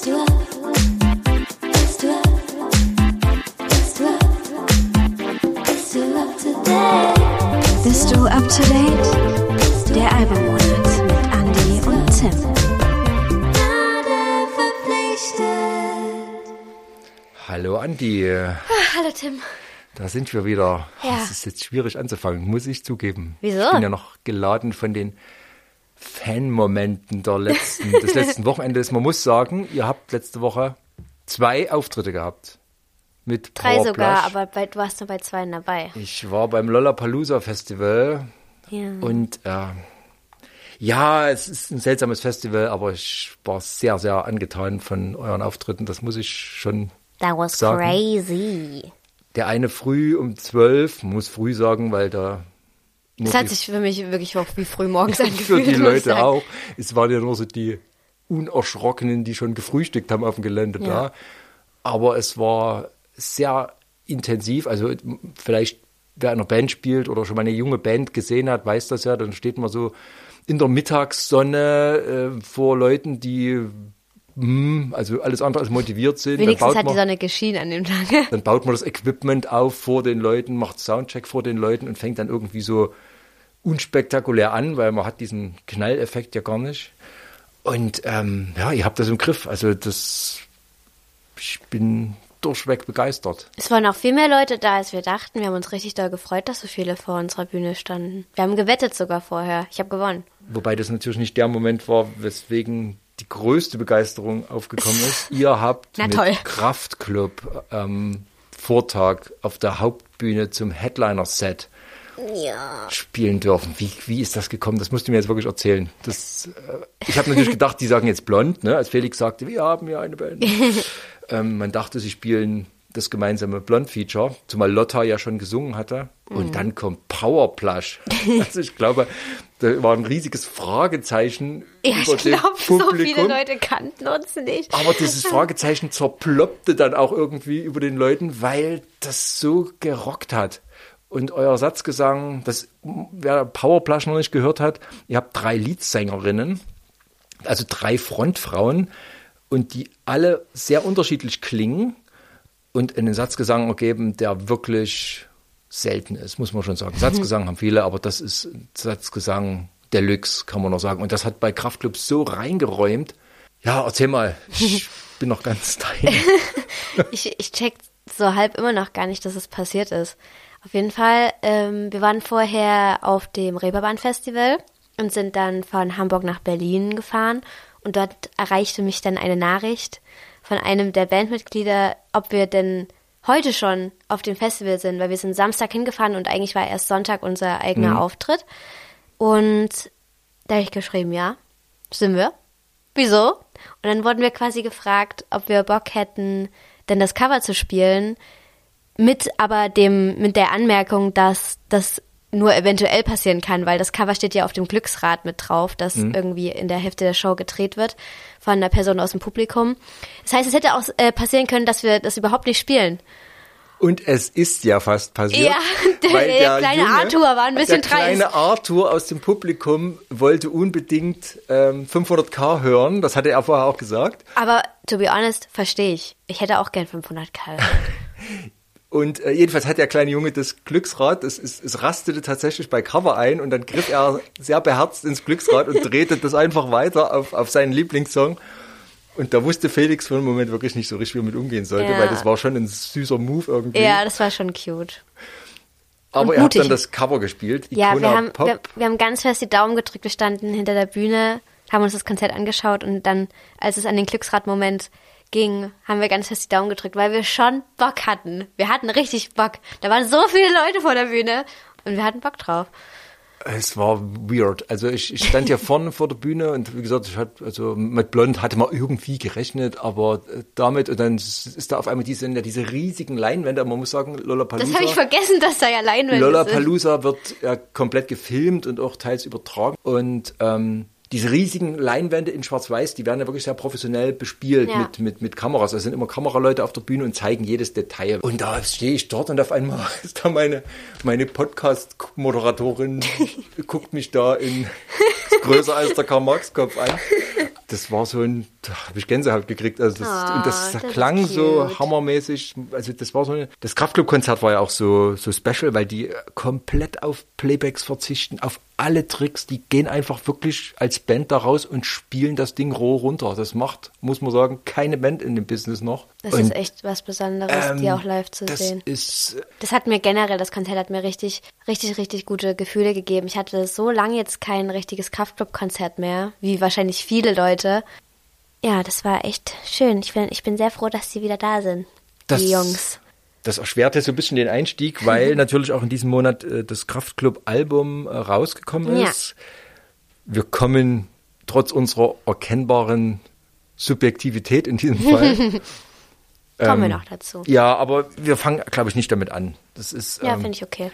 Bist du up? To date? Bist du up to date? Der Albummonat mit Andy und Tim. Hallo Andi, Hallo Tim. da sind wir wieder. Ja. Es ist jetzt schwierig anzufangen, muss ich zugeben. Wieso? Ich bin ja noch geladen von den Fanmomenten der letzten, des letzten Wochenendes. Man muss sagen, ihr habt letzte Woche zwei Auftritte gehabt. Mit Drei Power sogar, Plush. aber bei, du warst nur bei zwei dabei. Ich war beim Lollapalooza Festival Ja. und äh, ja, es ist ein seltsames Festival, aber ich war sehr, sehr angetan von euren Auftritten. Das muss ich schon That was sagen. crazy. Der eine früh um zwölf, muss früh sagen, weil da Das hat die, sich für mich wirklich auch wie früh morgens für angefühlt. die muss ich Leute sagen. auch. Es waren ja nur so die Unerschrockenen, die schon gefrühstückt haben auf dem Gelände Ja. da. Aber es war sehr intensiv. Also vielleicht wer in einer Band spielt oder schon mal eine junge Band gesehen hat, weiß das ja. Dann steht man so in der Mittagssonne äh, vor Leuten, die hm, also alles andere als motiviert sind. Wenigstens hat die man- Sonne geschienen an dem Tag. dann baut man das Equipment auf vor den Leuten, macht Soundcheck vor den Leuten und fängt dann irgendwie so unspektakulär an, weil man hat diesen Knalleffekt ja gar nicht. Und ähm, ja, ihr habt das im Griff. Also das, ich bin durchweg begeistert. Es waren auch viel mehr Leute da, als wir dachten. Wir haben uns richtig doll gefreut, dass so viele vor unserer Bühne standen. Wir haben gewettet sogar vorher. Ich habe gewonnen. Wobei das natürlich nicht der Moment war, weswegen die größte Begeisterung aufgekommen ist. Ihr habt Na mit toll. Kraftclub am Vortag auf der Hauptbühne zum Headliner-Set Ja. spielen dürfen. Wie, wie ist das gekommen? Das musst du mir jetzt wirklich erzählen. Das, äh, ich habe natürlich gedacht, die sagen jetzt blond, ne? als Felix sagte, wir haben ja eine Band. ähm, man dachte, sie spielen das gemeinsame Blond-Feature, zumal Lotta ja schon gesungen hatte. Und dann kommt Powerplush. also ich glaube, da war ein riesiges Fragezeichen Ja, über ich glaube, so viele Leute kannten uns nicht. Aber dieses Fragezeichen zerploppte dann auch irgendwie über den Leuten, weil das so gerockt hat. Und euer Satzgesang, das, wer Powerplush noch nicht gehört hat, ihr habt drei Leadsängerinnen, also drei Frontfrauen, und die alle sehr unterschiedlich klingen und einen Satzgesang ergeben, der wirklich selten ist, muss man schon sagen. Satzgesang haben viele, aber das ist Satzgesang Deluxe, kann man noch sagen. Und das hat bei Kraftclub so reingeräumt. Ja, erzähl mal. Ich bin noch ganz dein. Ich, ich check so halb immer noch gar nicht, dass es passiert ist. Auf jeden Fall, ähm, wir waren vorher auf dem Reeperbahn-Festival und sind dann von Hamburg nach Berlin gefahren. Und dort erreichte mich dann eine Nachricht von einem der Bandmitglieder, ob wir denn heute schon auf dem Festival sind, weil wir sind Samstag hingefahren und eigentlich war erst Sonntag unser eigener Auftritt. Und da habe ich geschrieben, ja, sind wir. Wieso? Und dann wurden wir quasi gefragt, ob wir Bock hätten, denn das Cover zu spielen, mit aber dem, mit der Anmerkung, dass das nur eventuell passieren kann, weil das Cover steht ja auf dem Glücksrad mit drauf, das irgendwie in der Hälfte der Show gedreht wird von einer Person aus dem Publikum. Das heißt, es hätte auch äh, passieren können, dass wir das überhaupt nicht spielen. Und es ist ja fast passiert. Ja, der- der kleine Arthur war ein bisschen Der kleine dreist. Arthur aus dem Publikum wollte unbedingt ähm, 500k hören. Das hatte er vorher auch gesagt. Aber to be honest, verstehe ich. Ich hätte auch gern 500k. Und äh, jedenfalls hat der kleine Junge das Glücksrad, es, es, es rastete tatsächlich bei Cover ein und dann griff er sehr beherzt ins Glücksrad und drehte das einfach weiter auf, auf seinen Lieblingssong. Und da wusste Felix für einen Moment wirklich nicht so richtig, wie er mit umgehen sollte, Ja. weil das war schon ein süßer Move irgendwie. ja, das war schon cute. Aber und ihr habt mutig. dann das Cover gespielt, Ja, wir haben, Pop. wir, wir haben ganz fest die Daumen gedrückt. Wir standen hinter der Bühne, haben uns das Konzert angeschaut und dann, als es an den Glücksrad-Moment ging, haben wir ganz fest die Daumen gedrückt, weil wir schon Bock hatten. Wir hatten richtig Bock. Da waren so viele Leute vor der Bühne und wir hatten Bock drauf. Es war weird. Also ich, ich stand ja vorne vor der Bühne und wie gesagt, ich hatte, also mit Blond hatte man irgendwie gerechnet, aber damit und dann ist da auf einmal diese, diese riesigen Leinwände, man muss sagen, Lollapalooza. Das habe ich vergessen, dass da ja Leinwände sind. Lollapalooza wird ja komplett gefilmt und auch teils übertragen und ähm, diese riesigen Leinwände in Schwarz-Weiß, die werden ja wirklich sehr professionell bespielt Ja. mit, mit, mit Kameras. Es sind immer Kameraleute auf der Bühne und zeigen jedes Detail. Und da stehe ich dort und auf einmal ist da meine, meine Podcast-Moderatorin, guckt mich da in größer als der Karl-Marx-Kopf an. Das war so ein, da habe ich Gänsehaut gekriegt. Also das, Ah, und das, das ist klang so hammermäßig. Also das war so eine, das Kraftclub-Konzert war ja auch so, so special, weil die komplett auf Playbacks verzichten, auf alle Tricks. Die gehen einfach wirklich als Band da raus und spielen das Ding roh runter. Das macht, muss man sagen, keine Band in dem Business noch. Das Und, ist echt was Besonderes, die ähm, auch live zu das sehen. ist Das hat mir generell, das Konzert hat mir richtig, richtig, richtig gute Gefühle gegeben. Ich hatte so lange jetzt kein richtiges Kraftclub-Konzert mehr, wie wahrscheinlich viele Leute. Ja, das war echt schön. Ich bin, ich bin sehr froh, dass sie wieder da sind, Das- die Jungs. Das erschwerte so ein bisschen den Einstieg, weil natürlich auch in diesem Monat äh, das Kraftclub-Album äh, rausgekommen Ja. ist. Wir kommen trotz unserer erkennbaren Subjektivität in diesem Fall. Kommen wir ähm, noch dazu. Ja, aber wir fangen, glaube ich, nicht damit an. Das ist, Ja, ähm, finde ich okay.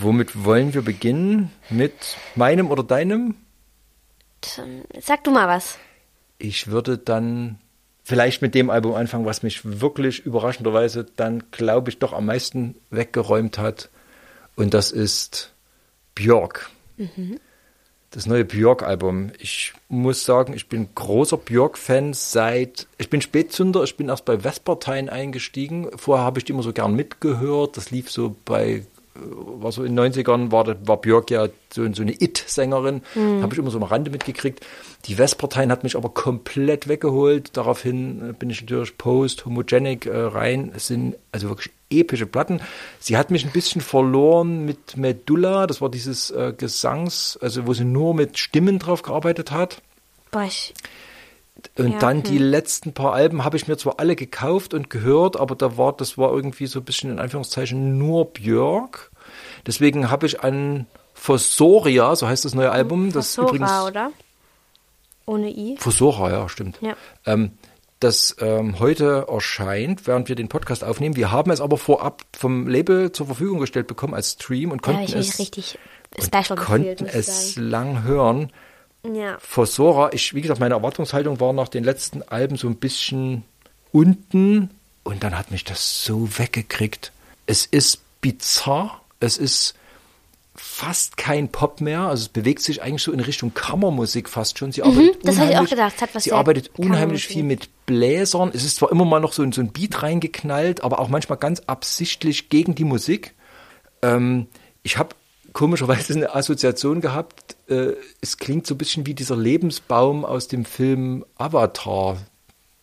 womit wollen wir beginnen? Mit meinem oder deinem? Dann Sag du mal was. Ich würde dann vielleicht mit dem Album anfangen, was mich wirklich überraschenderweise dann, glaube ich, doch am meisten weggeräumt hat. Und das ist Björk. Das neue Björk-Album. Ich muss sagen, ich bin großer Björk-Fan seit, ich bin Spätzünder, ich bin erst bei Vespertine eingestiegen. Vorher habe ich die immer so gern mitgehört. Das lief so bei, war so in den 90ern, war, war Björk ja so, so eine It-Sängerin. Habe ich immer so am Rande mitgekriegt. Die Vespertine hat mich aber komplett weggeholt. Daraufhin äh, bin ich natürlich Post, Homogenic äh, rein. Es sind also wirklich epische Platten. Sie hat mich ein bisschen verloren mit Medulla. Das war dieses äh, Gesangs, also wo sie nur mit Stimmen drauf gearbeitet hat. Boah, ich, Und Ja, dann die letzten paar Alben habe ich mir zwar alle gekauft und gehört, aber da war, das war irgendwie so ein bisschen in Anführungszeichen nur Björk. Deswegen habe ich an Fosoria, so heißt das neue Album, das Fossora, übrigens oder? Ohne I. Fosora, ja, stimmt. Ja. Ähm, das ähm, heute erscheint, während wir den Podcast aufnehmen. Wir haben es aber vorab vom Label zur Verfügung gestellt bekommen als Stream und konnten ich mich es, richtig und special konnten gefühlt, muss ich es lang hören. Ja. Fosora, ich, wie gesagt, meine Erwartungshaltung war nach den letzten Alben so ein bisschen unten und dann hat mich das so weggekriegt. Es ist bizarr, es ist fast kein Pop mehr, also es bewegt sich eigentlich so in Richtung Kammermusik fast schon. Sie arbeitet Mhm, das habe ich auch unheimlich- gedacht, hat was Sie arbeitet unheimlich viel mit Bläsern. Es ist zwar immer mal noch so, ein- so ein Beat reingeknallt, aber auch manchmal ganz absichtlich gegen die Musik. Ähm, ich habe komischerweise eine Assoziation gehabt. Äh, es klingt so ein bisschen wie dieser Lebensbaum aus dem Film Avatar.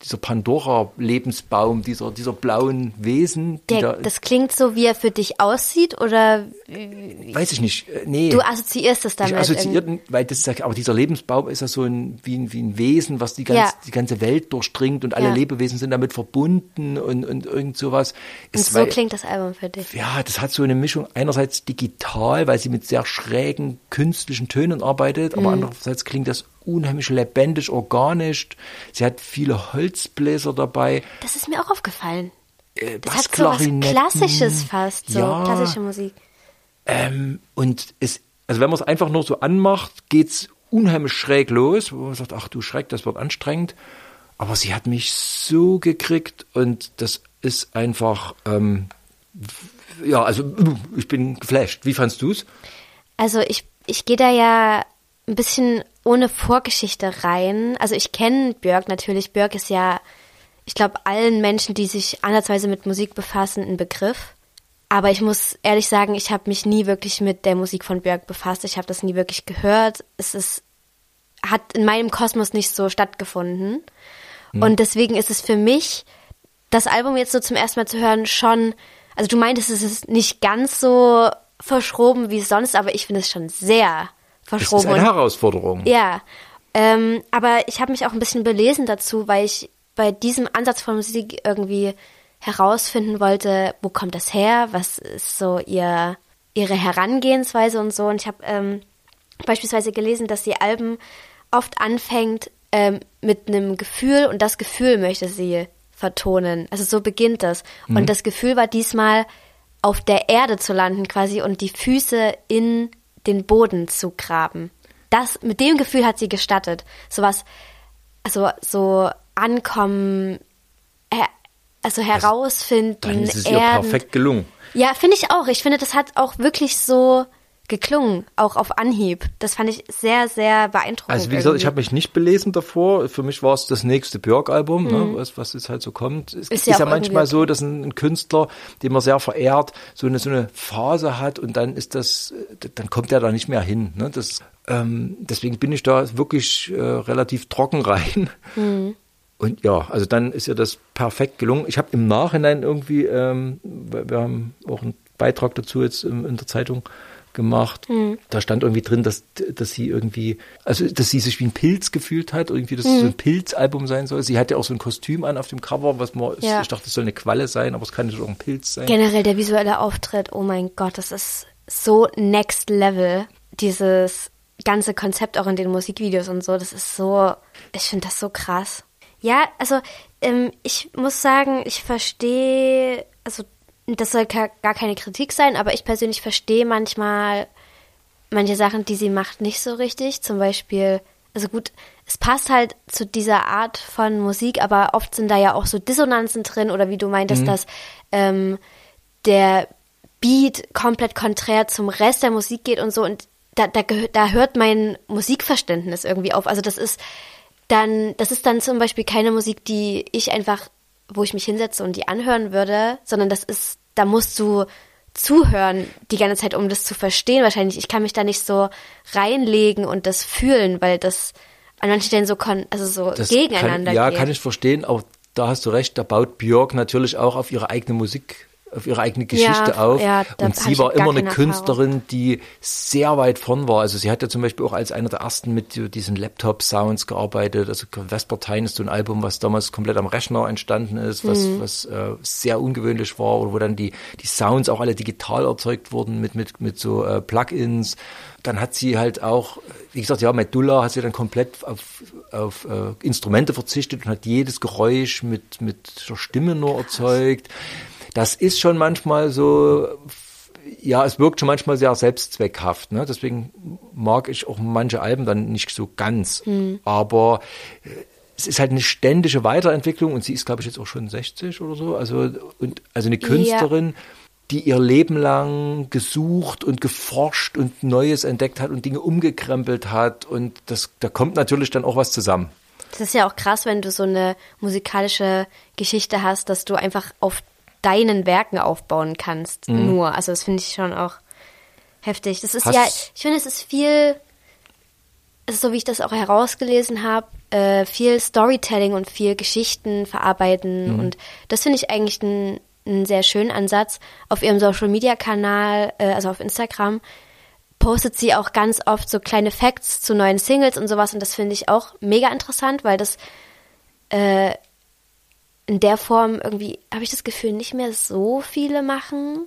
Dieser Pandora-Lebensbaum, dieser, dieser blauen Wesen. Die Der, da, das klingt so, wie er für dich aussieht, oder weiß ich nicht. Äh, Nee. du assoziierst es damit? Ich assoziiert, weil das aber dieser Lebensbaum ist ja so ein wie, ein wie ein Wesen, was die ganze, Ja. die ganze Welt durchdringt und alle Ja. Lebewesen sind damit verbunden und, und irgend sowas. Und so weil- klingt das Album für dich. ja, das hat so eine Mischung einerseits digital, weil sie mit sehr schrägen künstlichen Tönen arbeitet, Mhm. aber andererseits klingt das unheimlich lebendig, organisch. Sie hat viele Holzbläser dabei. Das ist mir auch aufgefallen. Äh, Das hat so was. Klassisches fast, so Ja. klassische Musik. Ähm, und es, also wenn man es einfach nur so anmacht, geht's unheimlich schräg los, wo man sagt, ach du Schreck, das wird anstrengend. Aber sie hat mich so gekriegt und das ist einfach, ähm, ja, also ich bin geflasht. Wie fandst du's? Also ich, ich gehe da ja ein bisschen ohne Vorgeschichte rein. Also ich kenne Björk natürlich. Björk ist ja, ich glaube, allen Menschen, die sich ansatzweise mit Musik befassen, ein Begriff. Aber ich muss ehrlich sagen, ich habe mich nie wirklich mit der Musik von Björk befasst. Ich habe das nie wirklich gehört. Es ist, hat in meinem Kosmos nicht so stattgefunden. Und deswegen ist es für mich, das Album jetzt so zum ersten Mal zu hören, schon, also du meintest, es ist nicht ganz so verschroben wie sonst, aber ich finde es schon sehr Es verschroben. ist eine Herausforderung. ja, ähm, aber ich habe mich auch ein bisschen belesen dazu, weil ich bei diesem Ansatz von Musik irgendwie herausfinden wollte, wo kommt das her, was ist so ihr, ihre Herangehensweise und so. Und ich habe ähm, beispielsweise gelesen, dass sie Alben oft anfängt ähm, mit einem Gefühl und das Gefühl möchte sie vertonen. Also so beginnt das. Und das Gefühl war diesmal auf der Erde zu landen quasi und die Füße in den Boden zu graben. Das, mit dem Gefühl hat sie gestattet. Sowas, also so ankommen, her, also herausfinden, Dann ist es ihr erden. perfekt gelungen. Ja, finde ich auch. Ich finde, das hat auch wirklich so geklungen, auch auf Anhieb. Das fand ich sehr, sehr beeindruckend. Also wie gesagt, ich irgendwie. habe mich nicht belesen davor. Für mich war es das nächste Björk-Album, ne, was, was jetzt halt so kommt. Es ist, Mhm. ja ja, manchmal so, dass ein, ein Künstler, den man sehr verehrt, so eine, so eine Phase hat und dann ist das, äh, dann kommt er da nicht mehr hin. Ne? Das, ähm, deswegen bin ich da wirklich äh, relativ trocken rein. Mhm. Und ja, also dann ist ja das perfekt gelungen. Ich habe im Nachhinein irgendwie, ähm, wir haben auch einen Beitrag dazu jetzt in, in der Zeitung gemacht. Da stand irgendwie drin, dass, dass sie irgendwie, also dass sie sich wie ein Pilz gefühlt hat, irgendwie, dass es so ein Pilzalbum sein soll. Sie hatte ja auch so ein Kostüm an auf dem Cover, was man, Ja. ich dachte, das soll eine Qualle sein, aber es kann natürlich auch ein Pilz sein. Generell der visuelle Auftritt, oh mein Gott, das ist so next level. Dieses ganze Konzept auch in den Musikvideos und so, das ist so, ich finde das so krass. Ja, also ähm, ich muss sagen, ich verstehe, also das soll gar keine Kritik sein, aber ich persönlich verstehe manchmal manche Sachen, die sie macht, nicht so richtig. Zum Beispiel, also gut, es passt halt zu dieser Art von Musik, aber oft sind da ja auch so Dissonanzen drin oder wie du meintest, dass ähm, der Beat komplett konträr zum Rest der Musik geht und so und da, da, da hört mein Musikverständnis irgendwie auf. Also das ist dann, das ist dann zum Beispiel keine Musik, die ich einfach, wo ich mich hinsetze und die anhören würde, sondern das ist, da musst du zuhören die ganze Zeit, um das zu verstehen wahrscheinlich. Ich kann mich da nicht so reinlegen und das fühlen, weil das an manchen Stellen so, kon also so Das gegeneinander kann, Ja, geht. kann ich verstehen, aber da hast du recht, da baut Björk natürlich auch auf ihre eigene Musik, auf ihre eigene Geschichte Ja, auf. ja, und sie war immer eine Künstlerin, die sehr weit vorn war. Also sie hat ja zum Beispiel auch als einer der ersten mit diesen Laptop-Sounds gearbeitet. Also Vespertine ist so ein Album, was damals komplett am Rechner entstanden ist, was, Mhm. was äh, sehr ungewöhnlich war, oder wo dann die, die Sounds auch alle digital erzeugt wurden mit, mit, mit so äh, Plugins. Dann hat sie halt auch, wie gesagt, ja, Medulla hat sie dann komplett auf, auf äh, Instrumente verzichtet und hat jedes Geräusch mit, mit der Stimme nur erzeugt. Das ist schon manchmal so, ja, es wirkt schon manchmal sehr selbstzweckhaft. Ne? Deswegen mag ich auch manche Alben dann nicht so ganz. Aber äh, es ist halt eine ständige Weiterentwicklung und sie ist, glaube ich, jetzt auch schon 60 oder so. Also, und, also eine Künstlerin, die ihr Leben lang gesucht und geforscht und Neues entdeckt hat und Dinge umgekrempelt hat. Und das, da kommt natürlich dann auch was zusammen. Das ist ja auch krass, wenn du so eine musikalische Geschichte hast, dass du einfach auf deinen Werken aufbauen kannst. Nur. Also das finde ich schon auch heftig. Das ist Hast- ja, ich finde, es ist viel, es ist so wie ich das auch herausgelesen habe, äh, viel Storytelling und viel Geschichten verarbeiten. Und das finde ich eigentlich einen einen sehr schönen Ansatz. Auf ihrem Social Media Kanal, äh, also auf Instagram, postet sie auch ganz oft so kleine Facts zu neuen Singles und sowas und das finde ich auch mega interessant, weil das äh, in der Form irgendwie, habe ich das Gefühl, nicht mehr so viele machen.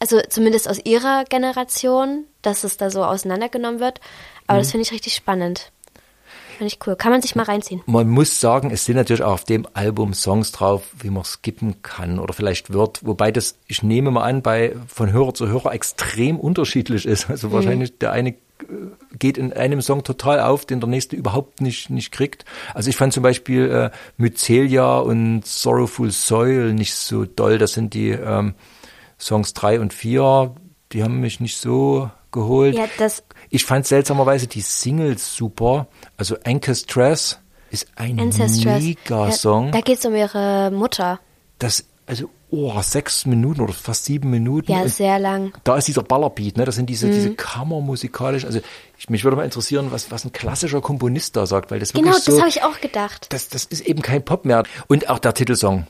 Also zumindest aus ihrer Generation, dass es da so auseinandergenommen wird. Aber das finde ich richtig spannend. Finde ich cool. Kann man sich mal reinziehen. Man muss sagen, es sind natürlich auch auf dem Album Songs drauf, wie man skippen kann oder vielleicht wird, wobei das, ich nehme mal an, bei von Hörer zu Hörer extrem unterschiedlich ist. Also wahrscheinlich der eine geht in einem Song total auf, den der nächste überhaupt nicht, nicht kriegt. Also ich fand zum Beispiel äh, Mycelia und Sorrowful Soil nicht so doll. Das sind die ähm, Songs drei und vier. Die haben mich nicht so geholt. Ja, Ich fand seltsamerweise die Singles super. Also Ancestress ist ein Ancestress. Mega-Song. Ja, da geht es um ihre Mutter. das, also, oh, sechs Minuten oder fast sieben Minuten. Ja, sehr lang. da ist dieser Ballerbeat, ne? Das sind diese, Mhm. diese Kammermusikalisch. Also, ich, mich würde mal interessieren, was, was ein klassischer Komponist da sagt, weil das Genau, wirklich das so, habe ich auch gedacht. das, das ist eben kein Pop mehr. Und auch der Titelsong.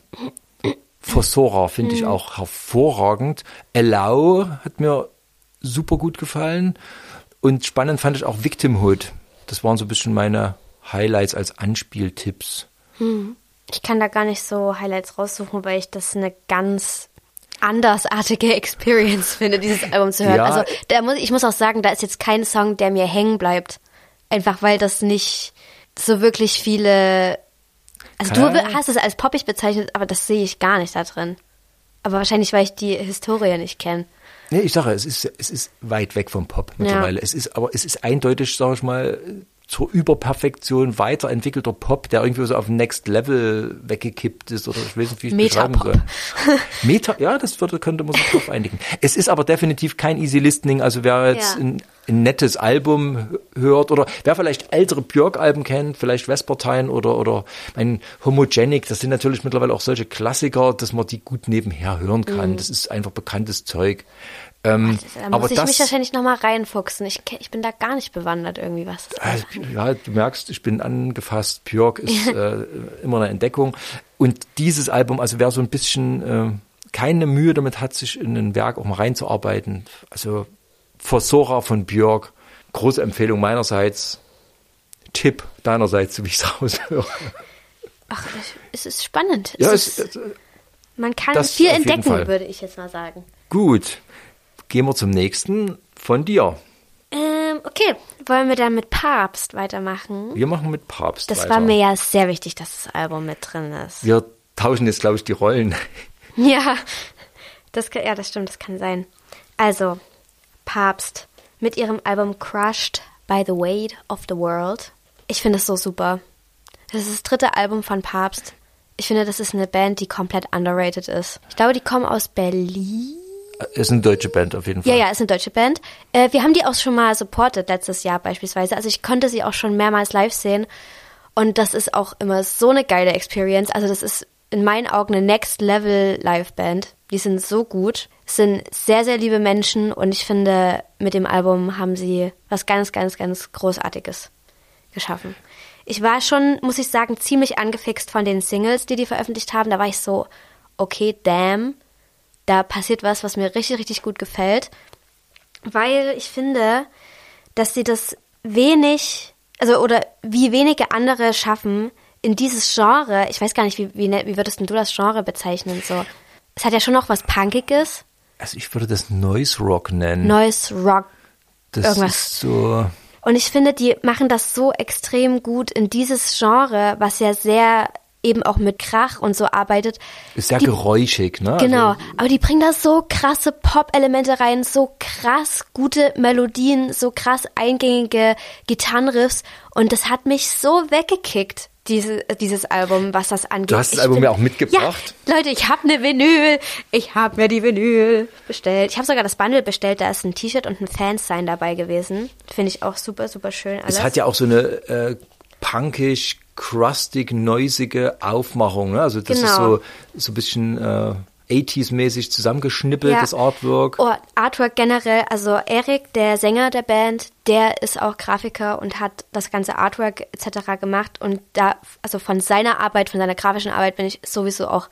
Fossora finde Mhm. ich auch hervorragend. Allow hat mir super gut gefallen. Und spannend fand ich auch Victimhood. Das waren so ein bisschen meine Highlights als Anspieltipps. Ich kann da gar nicht so Highlights raussuchen, weil ich das eine ganz andersartige Experience finde, dieses Album zu hören. Ja. Also da muss, ich muss auch sagen, da ist jetzt kein Song, der mir hängen bleibt. Einfach weil das nicht so wirklich viele. Also du Kann- hast es als poppig bezeichnet, aber das sehe ich gar nicht da drin. Aber wahrscheinlich, weil ich die Historie nicht kenne. Nee, ich sage, es ist, es ist weit weg vom Pop mittlerweile. Es ist, aber es ist eindeutig, sage ich mal, zur Überperfektion weiterentwickelter Pop, der irgendwie so auf Next Level weggekippt ist oder ich weiß nicht, wie ich es beschreiben Metapop. soll. Meta, ja, das würde, könnte man sich drauf einigen. Es ist aber definitiv kein Easy Listening, also wer jetzt Ja. ein, ein nettes Album hört oder wer vielleicht ältere Björk-Alben kennt, vielleicht Vespertine oder, oder ein Homogenic, das sind natürlich mittlerweile auch solche Klassiker, dass man die gut nebenher hören kann. Das ist einfach bekanntes Zeug. Ähm, Da muss aber ich das, mich wahrscheinlich nochmal reinfuchsen. Ich, ich bin da gar nicht bewandert irgendwie, was das Also, ja, du merkst, ich bin angefasst. Björk ist äh, immer eine Entdeckung. Und dieses Album, also wer so ein bisschen äh, keine Mühe damit hat, sich in ein Werk auch mal reinzuarbeiten, also Versora von Björk, große Empfehlung meinerseits, Tipp deinerseits, so wie ich es raushöre. Ach, es ist spannend. Ja, es es, ist, man kann viel entdecken, würde ich jetzt mal sagen. gut. Gehen wir zum nächsten von dir. Ähm, okay, wollen wir dann mit Papst weitermachen? Wir machen mit Papst Das weiter. war mir ja sehr wichtig, dass das Album mit drin ist. Wir tauschen jetzt, glaube ich, die Rollen. Ja, das, kann, ja, das stimmt, das kann sein. Also, Papst mit ihrem Album Crushed by the Weight of the World. Ich finde es so super. Das ist das dritte Album von Papst. Ich finde, das ist eine Band, die komplett underrated ist. Ich glaube, die kommen aus Berlin. Ist eine deutsche Band auf jeden Fall. Ja, ja, ist eine deutsche Band. Äh, wir haben die auch schon mal supported letztes Jahr beispielsweise. Also ich konnte sie auch schon mehrmals live sehen. Und das ist auch immer so eine geile Experience. Also das ist in meinen Augen eine Next Level Live Band. Die sind so gut. Sind sehr, sehr liebe Menschen. Und ich finde, mit dem Album haben sie was ganz, ganz, ganz Großartiges geschaffen. Ich war schon, muss ich sagen, ziemlich angefixt von den Singles, die die veröffentlicht haben. Da war ich so, okay, damn, da passiert was, was mir richtig, richtig gut gefällt. Weil ich finde, dass sie das wenig, also oder wie wenige andere schaffen, in dieses Genre, ich weiß gar nicht, wie, wie, wie würdest denn du das Genre bezeichnen? So, es hat ja schon noch was Punkiges, Also ich würde das Noise Rock nennen. neues Rock. das irgendwas. ist so. Und ich finde, die machen das so extrem gut in dieses Genre, was ja sehr eben auch mit Krach und so arbeitet. Ist sehr Die- geräuschig, ne? Genau, Also, aber die bringen da so krasse Pop-Elemente rein, so krass gute Melodien, so krass eingängige Gitarrenriffs und das hat mich so weggekickt, diese, dieses Album, was das angeht. Du hast das Ich Album bin- ja auch mitgebracht. Ja, Leute, ich habe eine Vinyl, ich habe mir die Vinyl bestellt. Ich habe sogar das Bundle bestellt, da ist ein T-Shirt und ein Fansign dabei gewesen. Finde ich auch super, super schön alles. es hat ja auch so eine äh, punkisch, crustig, noisige Aufmachung. Ne? Also das ist Genau. so, so ein bisschen äh, 80s-mäßig zusammengeschnippelt, Ja. das Artwork. Oh, Artwork generell, also Erik, der Sänger der Band, der ist auch Grafiker und hat das ganze Artwork etc. gemacht und da, also von seiner Arbeit, von seiner grafischen Arbeit bin ich sowieso auch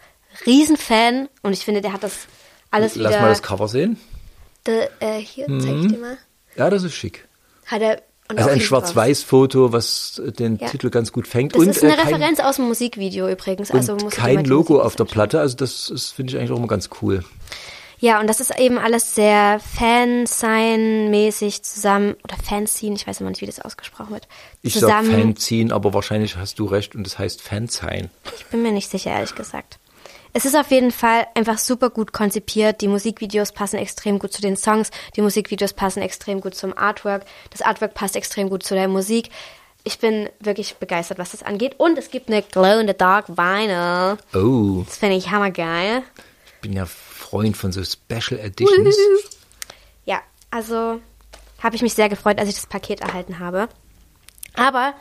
Riesenfan und ich finde, der hat das alles Lass wieder. mal das Cover sehen. De, äh, hier, zeig ich dir mal. Ja, das ist schick. Hat er. Und Also ein Schwarz-Weiß-Foto, was äh, den Ja. Titel ganz gut fängt. Das und ist eine äh, kein, Referenz aus dem Musikvideo übrigens. und Also mal kein Logo auf der. Platte. Also das finde ich eigentlich auch immer ganz cool. Ja, und das ist eben alles sehr Fansign-mäßig zusammen, oder Fanzine, ich weiß immer nicht, wie das ausgesprochen wird. Ich sag zusammen. Fanzine, aber wahrscheinlich hast du recht und das heißt Fansign. Ich bin mir nicht sicher, ehrlich gesagt. Es ist auf jeden Fall einfach super gut konzipiert. Die Musikvideos passen extrem gut zu den Songs. Die Musikvideos passen extrem gut zum Artwork. Das Artwork passt extrem gut zu der Musik. Ich bin wirklich begeistert, was das angeht. Und es gibt eine Glow-in-the-Dark Vinyl. Oh, Das finde ich hammergeil. ich bin ja Freund von so Special Editions. Ja, also habe ich mich sehr gefreut, als ich das Paket erhalten habe. Aber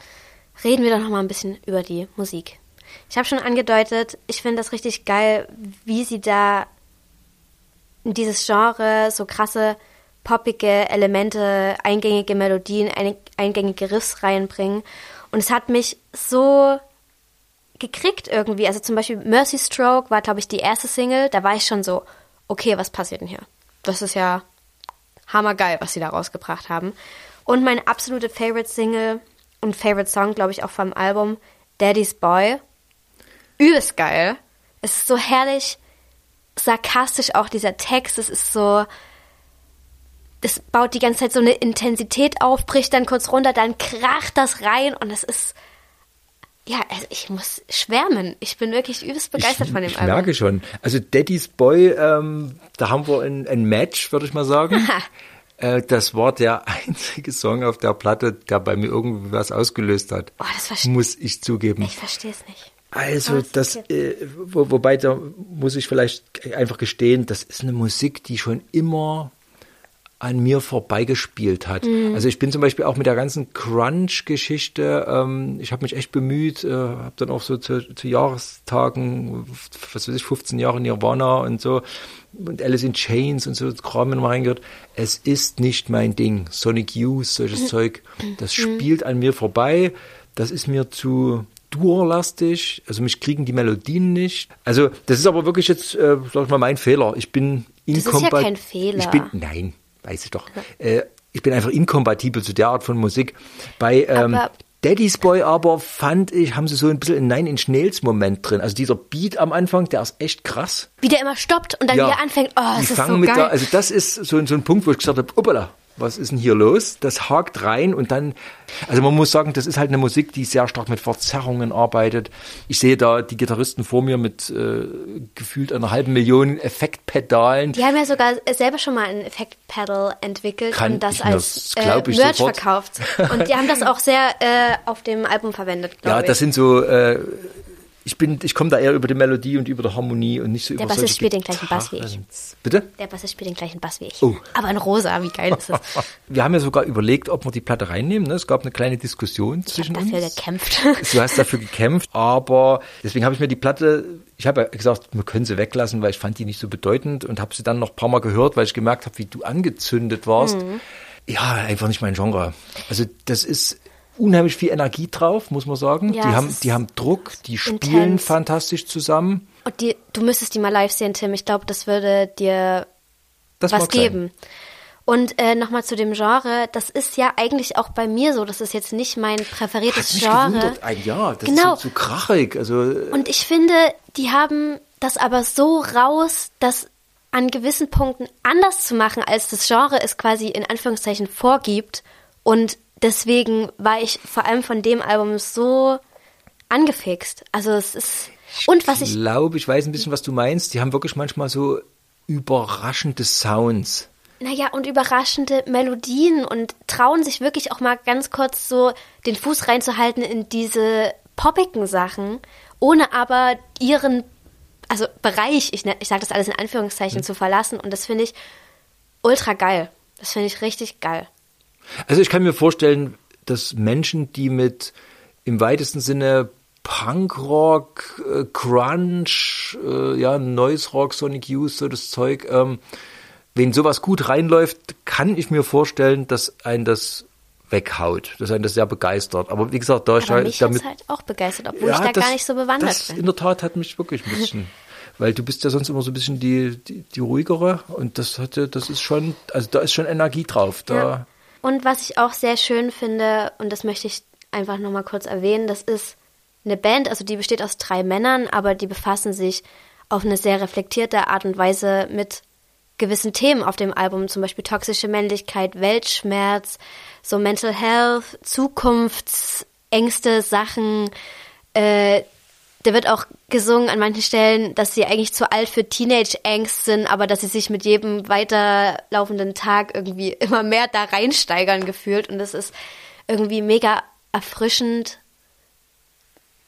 reden wir doch noch mal ein bisschen über die Musik. Ich habe schon angedeutet, ich finde das richtig geil, wie sie da in dieses Genre so krasse poppige Elemente, eingängige Melodien, ein- eingängige Riffs reinbringen. Und es hat mich so gekriegt irgendwie. Also zum Beispiel Mercy Stroke war, glaube ich, die erste Single. Da war ich schon so, okay, was passiert denn hier? Das ist ja hammergeil, was sie da rausgebracht haben. Und meine absolute Favorite Single und Favorite Song, glaube ich, auch vom Album, Daddy's Boy. Übelst geil. Es ist so herrlich sarkastisch auch dieser Text. Es ist so, es baut die ganze Zeit so eine Intensität auf, bricht dann kurz runter, dann kracht das rein und es ist, ja, also ich muss schwärmen. Ich bin wirklich übelst begeistert ich, von dem ich Album. merke schon. Also Daddy's Boy, ähm, da haben wir ein, ein Match, würde ich mal sagen. Äh, das war der einzige Song auf der Platte, der bei mir irgendwie was ausgelöst hat. Oh, das Muss ich zugeben. Ich verstehe es nicht. Also, Was das, äh, wo, wobei da muss ich vielleicht einfach gestehen, das ist eine Musik, die schon immer an mir vorbeigespielt hat. Mhm. Also ich bin zum Beispiel auch mit der ganzen Crunch-Geschichte, ähm, ich habe mich echt bemüht, äh, habe dann auch so zu, zu Jahrestagen, was weiß ich, 15 Jahre Nirvana und so und Alice in Chains und so Kram mal reingehört. Es ist nicht mein Ding. Sonic Youth, solches Zeug, das spielt an mir vorbei. Das ist mir zu durlastig, also mich kriegen die Melodien nicht. Also das ist aber wirklich jetzt, äh, sag ich mal, mein Fehler. Ich bin ist ja kein Fehler. Ich bin, nein, weiß ich doch. Äh, ich bin einfach inkompatibel zu der Art von Musik. Bei ähm, Aber- Daddy's Boy aber fand ich, haben sie so ein bisschen einen Nein in Schnells Moment drin. Also dieser Beat am Anfang, der ist echt krass. Wie der immer stoppt und dann wieder anfängt. Oh, die es ist fangen so mit geil. Der, also das ist so, so ein Punkt, wo ich gesagt habe, hoppala, was ist denn hier los? Das hakt rein und dann, also man muss sagen, das ist halt eine Musik, die sehr stark mit Verzerrungen arbeitet. Ich sehe da die Gitarristen vor mir mit äh, gefühlt einer halben Million Effektpedalen. Die haben ja sogar selber schon mal ein Effekt-Pedal entwickelt Kann und das als das äh, Merch sofort. verkauft. Und die haben das auch sehr äh, auf dem Album verwendet, Ja, ich. das sind so, äh, ich bin, ich komme da eher über die Melodie und über die Harmonie und nicht so Der über Bassist solche spielt den gleichen Bass wie ich. Bitte? Der Bassist spielt den gleichen Bass wie ich. Oh. Aber in rosa, wie geil ist das? Wir haben ja sogar überlegt, ob wir die Platte reinnehmen. Ne? Es gab eine kleine Diskussion Ich zwischen habe dafür uns. gekämpft. Du hast dafür gekämpft, aber deswegen habe ich mir die Platte, ich habe ja gesagt, wir können sie weglassen, weil ich fand die nicht so bedeutend und habe sie dann noch ein paar Mal gehört, weil ich gemerkt habe, wie du angezündet warst. Mhm. Ja, einfach nicht mein Genre. Also das ist unheimlich viel Energie drauf, muss man sagen. Ja, die, haben, die haben Druck, die spielen intens. fantastisch zusammen. Und die, du müsstest die mal live sehen, Tim. Ich glaube, das würde dir Das was mag sein. geben. Und äh, nochmal zu dem Genre, das ist ja eigentlich auch bei mir so, das ist jetzt nicht mein präferiertes mich Genre. gewundert. Ein ja, das Genau. ist so, so krachig. Also Und ich finde, die haben das aber so raus, das an gewissen Punkten anders zu machen, als das Genre es quasi in Anführungszeichen vorgibt. Und deswegen war ich vor allem von dem Album so angefixt. Also es ist. Und was ich glaube, ich weiß ein bisschen, was du meinst. Die haben wirklich manchmal so überraschende Sounds. Naja, und überraschende Melodien und trauen sich wirklich auch mal ganz kurz so den Fuß reinzuhalten in diese poppigen Sachen, ohne aber ihren, also Bereich, ich, ne- ich sage das alles in Anführungszeichen, zu verlassen. Und das finde ich ultra geil. Das finde ich richtig geil. Also ich kann mir vorstellen, dass Menschen, die mit im weitesten Sinne Punkrock, äh, Crunch, äh, ja, Noise Rock, Sonic Youth, so das Zeug, ähm, wenn sowas gut reinläuft, kann ich mir vorstellen, dass ein das weghaut, dass ein das sehr begeistert. Aber wie gesagt, da ich Aber ja mich damit halt auch begeistert, obwohl ich da das- gar nicht so bewandert das bin. in der Tat hat mich wirklich ein bisschen, weil du bist ja sonst immer so ein bisschen die, die, die ruhigere und das hatte, das ist schon, also da ist schon Energie drauf. Da, Ja. Und was ich auch sehr schön finde, und das möchte ich einfach nochmal kurz erwähnen, das ist eine Band, also die besteht aus drei Männern, aber die befassen sich auf eine sehr reflektierte Art und Weise mit gewissen Themen auf dem Album, zum Beispiel toxische Männlichkeit, Weltschmerz, so Mental Health, Zukunftsängste, Sachen. Äh, da wird auch gesungen an manchen Stellen, dass sie eigentlich zu alt für Teenage-Angst sind, aber dass sie sich mit jedem weiterlaufenden Tag irgendwie immer mehr da reinsteigern gefühlt. Und das ist irgendwie mega erfrischend,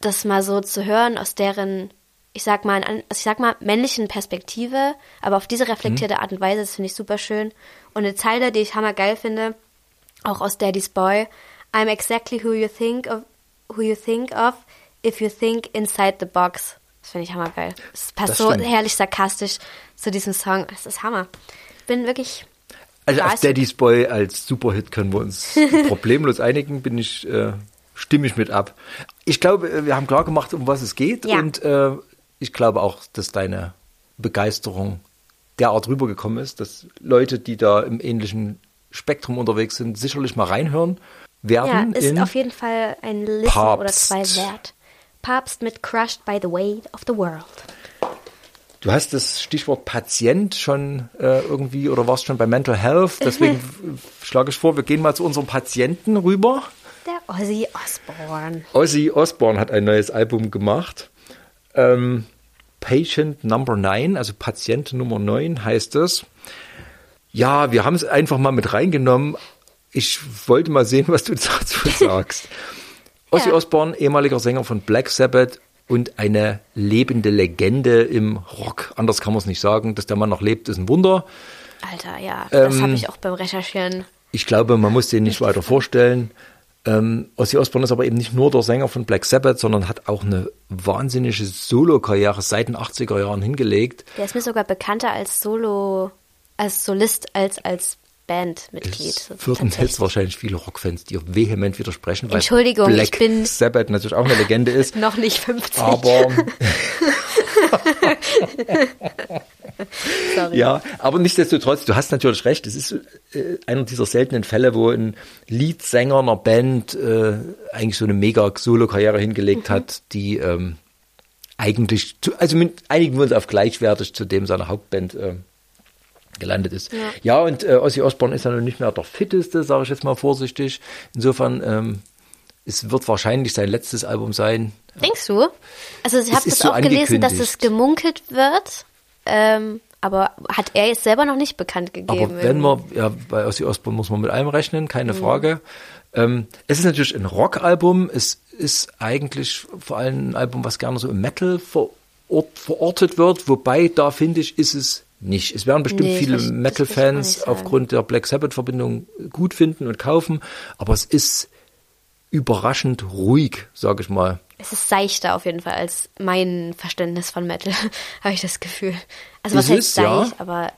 das mal so zu hören aus deren, ich sag mal, also ich sag mal, männlichen Perspektive, aber auf diese reflektierte Art und Weise, das finde ich super schön. Und eine Zeile, die ich hammergeil finde, auch aus Daddy's Boy, I'm exactly who you think of, who you think of, if you think inside the box. Das finde ich hammergeil. Es passt Das so stimmt. herrlich sarkastisch zu diesem Song. Es ist Hammer. Ich bin wirklich Also auf. Daddy's Boy als Superhit können wir uns problemlos einigen, bin ich, äh, stimme ich mit ab. Ich glaube, äh, wir haben klar gemacht, um was es geht Ja. und äh, ich glaube auch, dass deine Begeisterung derart rübergekommen ist, dass Leute, die da im ähnlichen Spektrum unterwegs sind, sicherlich mal reinhören Ja, werden ist in auf jeden Fall ein Listen Papst. oder zwei wert. Papst mit Crushed by the Weight of the World. Du hast das Stichwort Patient schon äh, irgendwie oder warst schon bei Mental Health. Deswegen schlage ich vor, wir gehen mal zu unserem Patienten rüber. Der Ozzy Osbourne. Ozzy Osbourne hat ein neues Album gemacht. Ähm, Patient Number 9, also Patient Nummer 9 heißt es. Ja, wir haben es einfach mal mit reingenommen. Ich wollte mal sehen, was du dazu sagst. Ozzy Ja. Osbourne, ehemaliger Sänger von Black Sabbath und eine lebende Legende im Rock. Anders kann man es nicht sagen. Dass der Mann noch lebt, ist ein Wunder. Alter, ja, das Ähm, habe ich auch beim Recherchieren. Ich glaube, man muss den nicht weiter vorstellen. Ähm, Ozzy Osbourne ist aber eben nicht nur der Sänger von Black Sabbath, sondern hat auch eine wahnsinnige Solo-Karriere seit den 80er Jahren hingelegt. Der ist mir sogar bekannter als Solo, als Solist als als Bandmitglied. Es würden jetzt wahrscheinlich viele Rockfans dir vehement widersprechen, weil Entschuldigung, Black ich bin- Sabbath natürlich auch eine Legende ist. noch nicht 50. Aber ja, aber nichtsdestotrotz, du hast natürlich recht. Es ist äh, einer dieser seltenen Fälle, wo ein Leadsänger einer Band äh, eigentlich so eine mega Solo-Karriere hingelegt Mhm. hat, die ähm, eigentlich, zu, also mit, einigen wir uns auf gleichwertig zu dem seiner Hauptband äh, gelandet ist. Ja, Ja. und äh, Ozzy Osbourne ist ja nun nicht mehr der fitteste, sage ich jetzt mal vorsichtig. Insofern, ähm, es wird wahrscheinlich sein letztes Album sein. Denkst du? Also ich habe das so auch gelesen, dass es gemunkelt wird, ähm, aber hat er jetzt selber noch nicht bekannt gegeben. Aber wenn man, ja, bei Ozzy Osbourne muss man mit allem rechnen, keine Frage. Ähm, es ist natürlich ein Rockalbum. Es ist eigentlich vor allem ein Album, was gerne so im Metal verort, verortet wird. Wobei, da finde ich, ist es nicht. Es werden bestimmt Nee, viele Metal-Fans aufgrund der Black Sabbath-Verbindung gut finden und kaufen. Aber es ist überraschend ruhig, sage ich mal. Es ist seichter auf jeden Fall als mein Verständnis von Metal, habe ich das Gefühl. Also was Ist heißt es, ja. seich, aber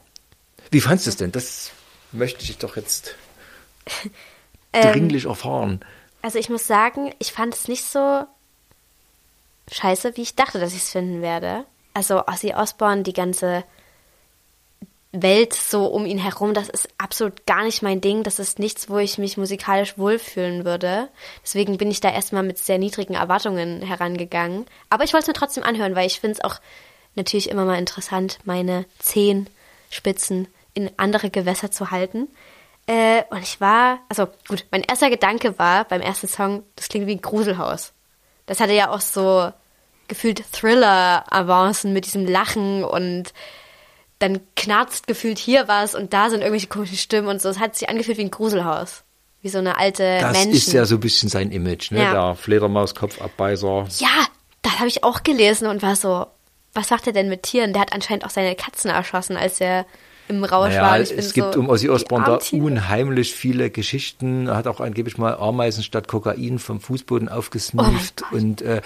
Wie fandest du es denn? Das möchte ich doch jetzt Ähm, dringlich erfahren. also ich muss sagen, ich fand es nicht so scheiße, wie ich dachte, dass ich es finden werde. Also Ozzy Osbourne, die ganze Welt so um ihn herum, das ist absolut gar nicht mein Ding. Das ist nichts, wo ich mich musikalisch wohlfühlen würde. Deswegen bin ich da erstmal mit sehr niedrigen Erwartungen herangegangen. Aber ich wollte es mir trotzdem anhören, weil ich finde es auch natürlich immer mal interessant, meine Zehenspitzen in andere Gewässer zu halten. Äh, und ich war, also gut, mein erster Gedanke war beim ersten Song, das klingt wie ein Gruselhaus. Das hatte ja auch so gefühlt Thriller-Avancen mit diesem Lachen und dann knarzt gefühlt hier was und da sind irgendwelche komischen Stimmen und so. Es hat sich angefühlt wie ein Gruselhaus. Wie so eine alte Das Menschen. ist ja so ein bisschen sein Image, ne? Ja. Der Fledermaus-Kopfabbeißer. Ja, das habe ich auch gelesen und war so, was macht er denn mit Tieren? Der hat anscheinend auch seine Katzen erschossen, als er im Rausch Naja, war. Und ich es gibt so, um Ozzy Osbourne da unheimlich viele Geschichten. Er hat auch angeblich mal Ameisen statt Kokain vom Fußboden aufgesneeft. Oh und äh, äh,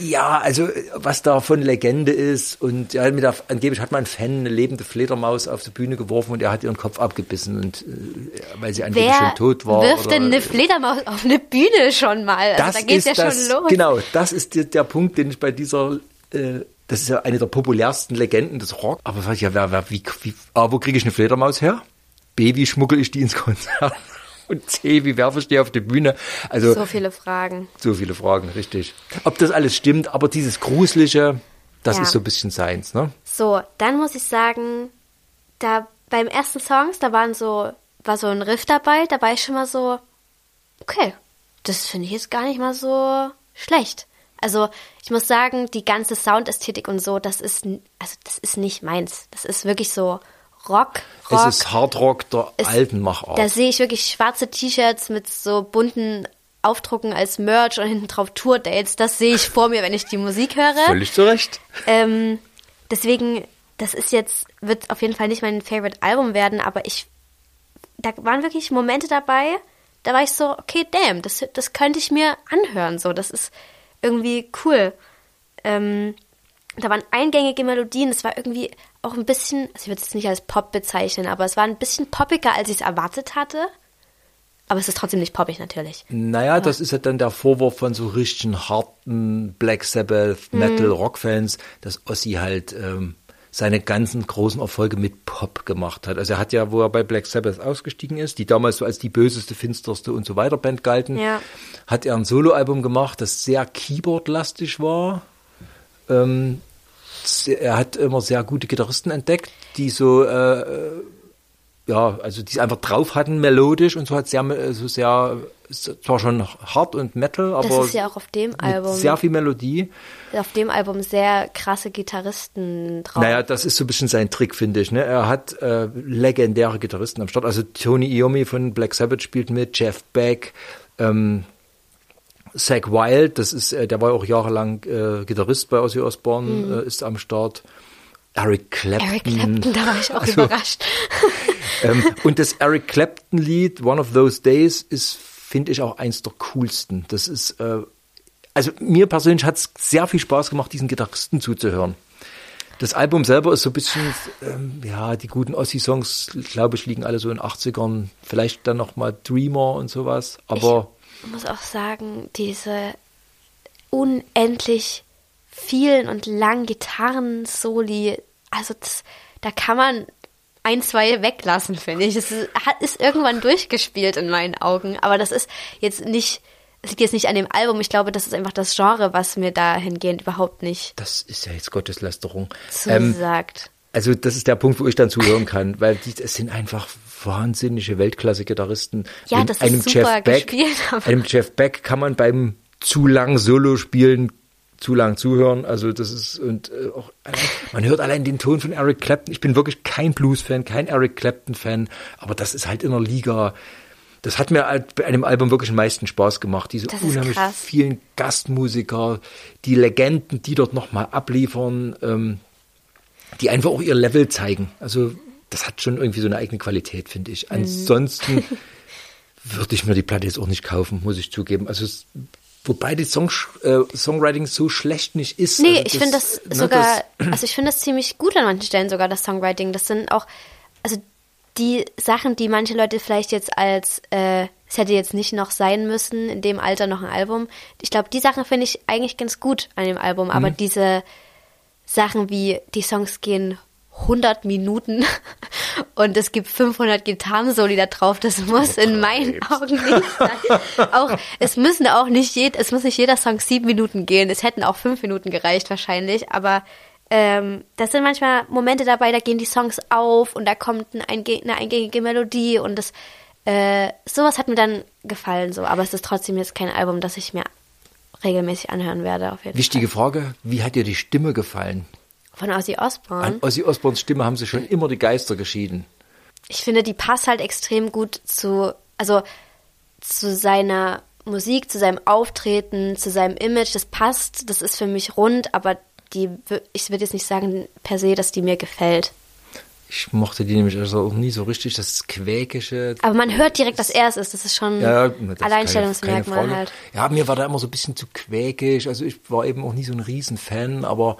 ja, also was da von Legende ist. Und ja, mit der, angeblich hat mal ein Fan eine lebende Fledermaus auf die Bühne geworfen und er hat ihren Kopf abgebissen, und äh, weil sie angeblich Wer schon tot war. wirft oder- denn eine Fledermaus auf eine Bühne schon mal? Also das da geht's ist ja das, schon los. Genau, das ist der, der Punkt, den ich bei dieser, äh, das ist ja eine der populärsten Legenden des Rock. Aber sag ich ja, wer, wer, wie, wie, A, wo kriege ich eine Fledermaus her? B, wie schmuggel ich die ins Konzert? Und C, wie werfe ich die auf die Bühne? Also So viele Fragen. so viele Fragen, richtig. Ob das alles stimmt, aber dieses Gruselige, das Ja. ist so ein bisschen Seins, ne? So, dann muss ich sagen, da beim ersten Songs, da waren so, war so ein Riff dabei, da war ich schon mal so, okay, das finde ich jetzt gar nicht mal so schlecht. Also, ich muss sagen, die ganze Soundästhetik und so, das ist, also, das ist nicht meins. Das ist wirklich so Rock, Rock. Es ist Hardrock der Es- alten Machart. Da sehe ich wirklich schwarze T-Shirts mit so bunten Aufdrucken als Merch und hinten drauf Tour-Dates. Das sehe ich vor mir, wenn ich die Musik höre. Völlig zu Recht. Ähm, deswegen, das ist jetzt, wird auf jeden Fall nicht mein Favorite Album werden, aber ich, da waren wirklich Momente dabei, da war ich so, okay, damn, das, das könnte ich mir anhören, so, das ist irgendwie cool. Ähm, da waren eingängige Melodien, es war irgendwie auch ein bisschen, also ich würde es jetzt nicht als Pop bezeichnen, aber es war ein bisschen poppiger, als ich es erwartet hatte. Aber es ist trotzdem nicht poppig natürlich. Naja, das ist ja dann der Vorwurf von so richtigen harten Black Sabbath, Mhm. Metal, Rock-Fans, dass Ossi halt ähm, seine ganzen großen Erfolge mit Pop gemacht hat. Also er hat ja, wo er bei Black Sabbath ausgestiegen ist, die damals so als die böseste, finsterste und so weiter Band galten, Ja. hat er ein Soloalbum gemacht, das sehr Keyboard-lastig war. Ähm, er hat immer sehr gute Gitarristen entdeckt, die so äh, ja, also die es einfach drauf hatten, melodisch und so hat sehr, äh, so sehr, zwar schon hart und Metal, Das aber ist ja auch auf dem Album, sehr viel Melodie. auf dem Album sehr krasse Gitarristen drauf. Naja, das ist so ein bisschen sein Trick, finde ich. Ne? Er hat äh, legendäre Gitarristen am Start. Also Tony Iommi von Black Sabbath spielt mit, Jeff Beck, ähm, Zach Wild, das ist, äh, der war auch jahrelang äh, Gitarrist bei Ozzy Osbourne, äh, ist am Start. Eric Clapton. Eric Clapton, da war ich auch Also, überrascht. ähm, und das Eric Clapton Lied, One of Those Days, ist, finde ich, auch eins der coolsten. Das ist, äh, also mir persönlich hat es sehr viel Spaß gemacht, diesen Gitarristen zuzuhören. Das Album selber ist so ein bisschen, ähm, ja, die guten Ossi-Songs, glaube ich, liegen alle so in den 80ern. Vielleicht dann noch mal Dreamer und sowas. Aber Ich muss auch sagen, diese unendlich vielen und langen Gitarren-Soli, also das, da kann man ein, zwei weglassen, finde ich. Es ist, ist irgendwann durchgespielt in meinen Augen, aber das ist jetzt nicht, es liegt jetzt nicht an dem Album. Ich glaube, das ist einfach das Genre, was mir dahingehend überhaupt nicht das ist ja jetzt Gotteslästerung. Ähm, zusagt. Also das ist der Punkt, wo ich dann zuhören kann, weil die, es sind einfach wahnsinnige Weltklasse-Gitarristen. Ja, das ist einem super Jeff Beck, gespielt, einem Jeff Beck kann man beim zu lang Solo spielen zu lang zuhören. Also das ist und äh, auch allein, man hört allein den Ton von Eric Clapton. Ich bin wirklich kein Blues-Fan, kein Eric Clapton-Fan, aber das ist halt in der Liga. Das hat mir halt bei einem Album wirklich am meisten Spaß gemacht. Diese unheimlich krass. vielen Gastmusiker, die Legenden, die dort nochmal abliefern. Ähm, die einfach auch ihr Level zeigen. Also das hat schon irgendwie so eine eigene Qualität, finde ich. Mhm. Ansonsten würde ich mir die Platte jetzt auch nicht kaufen, muss ich zugeben. Also es, wobei die Song, äh, Songwriting so schlecht nicht ist. Nee, also ich finde das ne, sogar, also ich finde das ziemlich gut an manchen Stellen sogar, das Songwriting. Das sind auch, also die Sachen, die manche Leute vielleicht jetzt als, äh, es hätte jetzt nicht noch sein müssen, in dem Alter noch ein Album. Ich glaube, die Sachen finde ich eigentlich ganz gut an dem Album, aber Mhm. diese Sachen wie, die Songs gehen 100 Minuten und es gibt 500 Gitarrensoli da drauf, das muss in meinen Augen nicht sein. Auch, es müssen auch nicht jed, es muss nicht jeder Song sieben Minuten gehen, es hätten auch fünf Minuten gereicht wahrscheinlich, aber ähm, das sind manchmal Momente dabei, da gehen die Songs auf und da kommt ein eine eingängige Melodie und das, äh, sowas hat mir dann gefallen so, aber es ist trotzdem jetzt kein Album, das ich mir regelmäßig anhören werde auf jeden Wichtige Fall. Frage, wie hat dir die Stimme gefallen? Von Ozzy Osbourne. An Ozzy Osbournes Stimme haben sie schon immer die Geister geschieden. ich finde, die passt halt extrem gut zu, also zu seiner Musik, zu seinem Auftreten, zu seinem Image. Das passt, das ist für mich rund, aber die, ich würde jetzt nicht sagen per se, dass die mir gefällt. Ich mochte die nämlich also auch nie so richtig, das Quäkische. Aber man hört direkt, dass er es ist. Das ist schon Ja, das Alleinstellungsmerkmal halt. Ja, mir war da immer so ein bisschen zu quäkig. Also ich war eben auch nie so ein Riesenfan, aber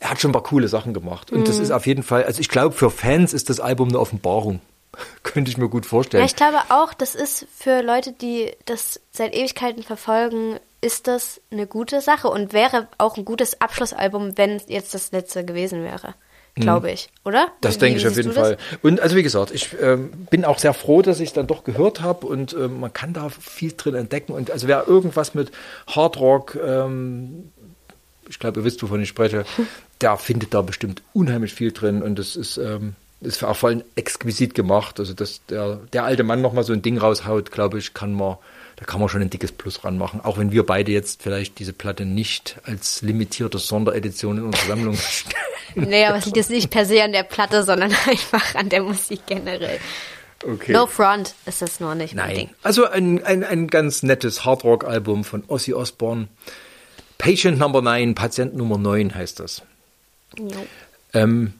er hat schon ein paar coole Sachen gemacht. Und Mhm. das ist auf jeden Fall, also ich glaube, für Fans ist das Album eine Offenbarung. Könnte ich mir gut vorstellen. Ja, ich glaube auch, das ist für Leute, die das seit Ewigkeiten verfolgen, ist das eine gute Sache und wäre auch ein gutes Abschlussalbum, wenn jetzt das letzte gewesen wäre. Glaube ich, oder? Mhm. Das Wie- denke wie ich auf jeden? Fall. Und also wie gesagt, ich ähm, bin auch sehr froh, dass ich es dann doch gehört habe und ähm, man kann da viel drin entdecken. Und also wer irgendwas mit Hardrock, ähm, ich glaube, ihr wisst, wovon ich spreche, der findet da bestimmt unheimlich viel drin und das ist, ähm, ist auch voll exquisit gemacht. Also dass der, der alte Mann nochmal so ein Ding raushaut, glaube ich, kann man, da kann man schon ein dickes Plus ranmachen. Auch wenn wir beide jetzt vielleicht diese Platte nicht als limitierte Sonderedition in unsere Sammlung stellen. Nee, aber es liegt jetzt nicht per se an der Platte, sondern einfach an der Musik generell. Okay. No Front ist das nur nicht mein Nein. Ding. Also ein, ein, ein ganz nettes Hardrock-Album von Ozzy Osbourne. Patient Number 9, Patient Nummer 9 heißt das. Ähm,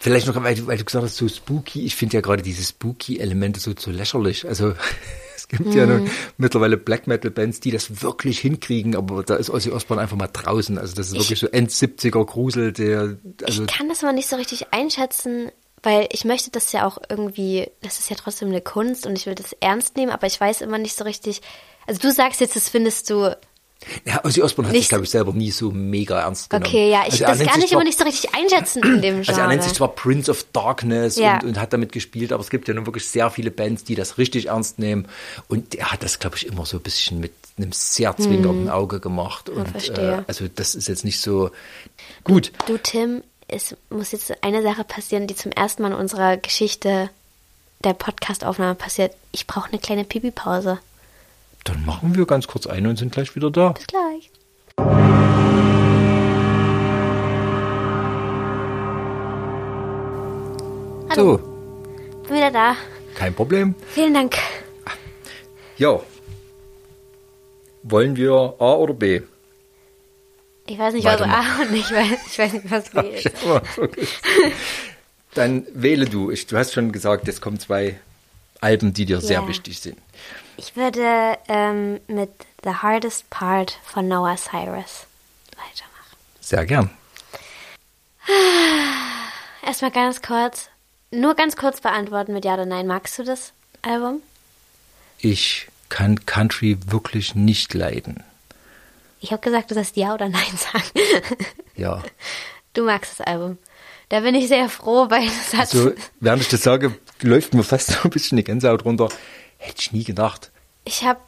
vielleicht noch, weil, du- weil du gesagt hast, so spooky. Ich finde ja gerade diese spooky-Elemente so zu lächerlich. Also es gibt ja nun mittlerweile Black Metal-Bands, die das wirklich hinkriegen, aber da ist Ozzy Osbourne einfach mal draußen. Also das ist wirklich so End-70er Grusel, der, also Ich kann das aber nicht so richtig einschätzen, weil ich möchte das ja auch irgendwie, das ist ja trotzdem eine Kunst und ich will das ernst nehmen, aber ich weiß immer nicht so richtig. Also du sagst jetzt, das findest du ja, Ozzy Osbourne hat sich, glaube ich, selber nie so mega ernst genommen. okay, ja, ich Also das kann sich ich zwar- aber nicht so richtig einschätzen in dem Genre. Also er nennt sich zwar Prince of Darkness Ja. und, und hat damit gespielt, aber es gibt ja nun wirklich sehr viele Bands, die das richtig ernst nehmen. Und er hat das, glaube ich, immer so ein bisschen mit einem sehr zwinkernden Auge gemacht. Und verstehe. Äh, also das ist jetzt nicht so gut. Du, Tim, es muss jetzt eine Sache passieren, die zum ersten Mal in unserer Geschichte der Podcastaufnahme passiert. Ich brauche eine kleine Pipi-Pause. Dann machen wir ganz kurz eine und sind gleich wieder da. Bis gleich. Hallo. So, Bin wieder da. kein Problem. Vielen Dank. Ja. Wollen wir A oder B? Ich weiß nicht, was Weitermachen. A und ich weiß, ich weiß nicht, was B ist. Dann wähle du. Ich, du hast schon gesagt, es kommen zwei Alben, die dir sehr Ja. wichtig sind. Ich würde ähm, mit The Hardest Part von Noah Cyrus weitermachen. Sehr gern. Erstmal ganz kurz, nur ganz kurz beantworten mit Ja oder Nein. Magst du das Album? Ich kann Country wirklich nicht leiden. Ich habe gesagt, du sollst Ja oder Nein sagen. Ja. Du magst das Album. Da bin ich sehr froh, weil das hat. So, während ich das sage, läuft mir fast so ein bisschen die Gänsehaut runter. Hätte ich nie gedacht. Ich habe,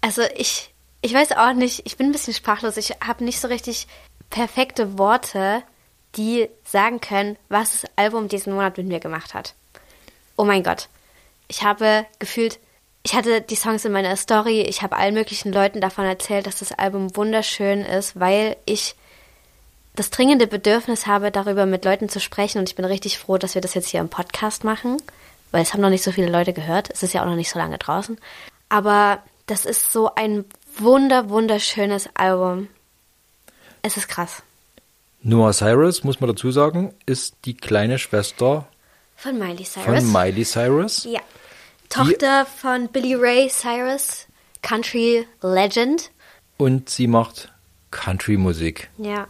also ich, ich weiß auch nicht, ich bin ein bisschen sprachlos. Ich habe nicht so richtig perfekte Worte, die sagen können, was das Album diesen Monat mit mir gemacht hat. Oh mein Gott. Ich habe gefühlt, ich hatte die Songs in meiner Story, ich habe allen möglichen Leuten davon erzählt, dass das Album wunderschön ist, weil ich das dringende Bedürfnis habe, darüber mit Leuten zu sprechen und ich bin richtig froh, dass wir das jetzt hier im Podcast machen, weil es haben noch nicht so viele Leute gehört. Es ist ja auch noch nicht so lange draußen. Aber das ist so ein wunder, wunderschönes Album. Es ist krass. Noah Cyrus, muss man dazu sagen, ist die kleine Schwester Von Miley Cyrus. von Miley Cyrus. Ja. Tochter von Billy Ray Cyrus, Country Legend. Und sie macht Country-Musik. Ja.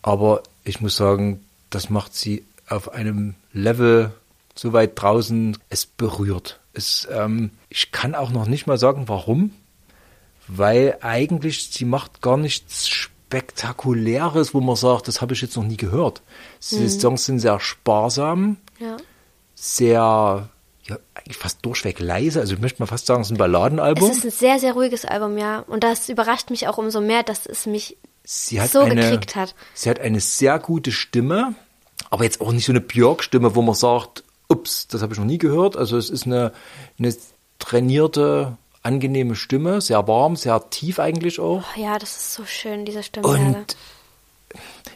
Aber ich muss sagen, das macht sie auf einem Level so weit draußen, es berührt. Es, ähm, ich kann auch noch nicht mal sagen, warum. Weil eigentlich, sie macht gar nichts Spektakuläres, wo man sagt, das habe ich jetzt noch nie gehört. Die Songs sind sehr sparsam, Ja. sehr, ja, eigentlich fast durchweg leise. Also ich möchte mal fast sagen, es ist ein Balladenalbum. Es ist ein sehr, sehr ruhiges Album, ja. Und das überrascht mich auch umso mehr, dass es mich so eine, gekriegt hat. Sie hat eine sehr gute Stimme, aber jetzt auch nicht so eine Björk-Stimme, wo man sagt, ups, das habe ich noch nie gehört. Also es ist eine, eine trainierte, angenehme Stimme, sehr warm, sehr tief eigentlich auch. Oh ja, das ist so schön, diese Stimmlage. Und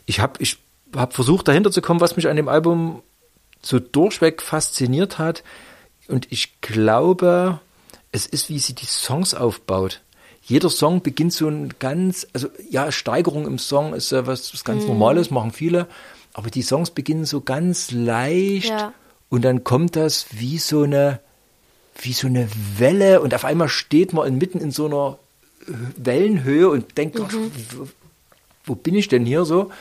ich habe ich hab versucht, dahinter zu kommen, was mich an dem Album so durchweg fasziniert hat. Und ich glaube, es ist, wie sie die Songs aufbaut. Jeder Song beginnt so ein ganz, also ja, Steigerung im Song ist ja was, was ganz Normales, machen viele. Aber die Songs beginnen so ganz leicht Ja. Und dann kommt das wie so eine, wie so eine Welle und auf einmal steht man inmitten in so einer Wellenhöhe und denkt, ach, wo, wo bin ich denn hier so?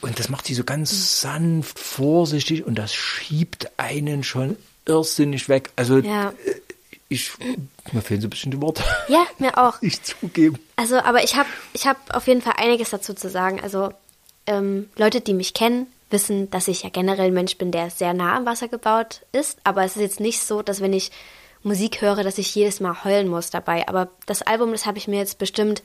Und das macht sie so ganz sanft, vorsichtig und das schiebt einen schon irrsinnig weg. Also Ja. äh, ich, mir fehlen so ein bisschen die Worte. Ja, mir auch. Ich zugeben. Also, aber ich habe ich hab auf jeden Fall einiges dazu zu sagen. Also, ähm, Leute, die mich kennen, wissen, dass ich ja generell ein Mensch bin, der sehr nah am Wasser gebaut ist. Aber es ist jetzt nicht so, dass wenn ich Musik höre, dass ich jedes Mal heulen muss dabei. Aber das Album, das habe ich mir jetzt bestimmt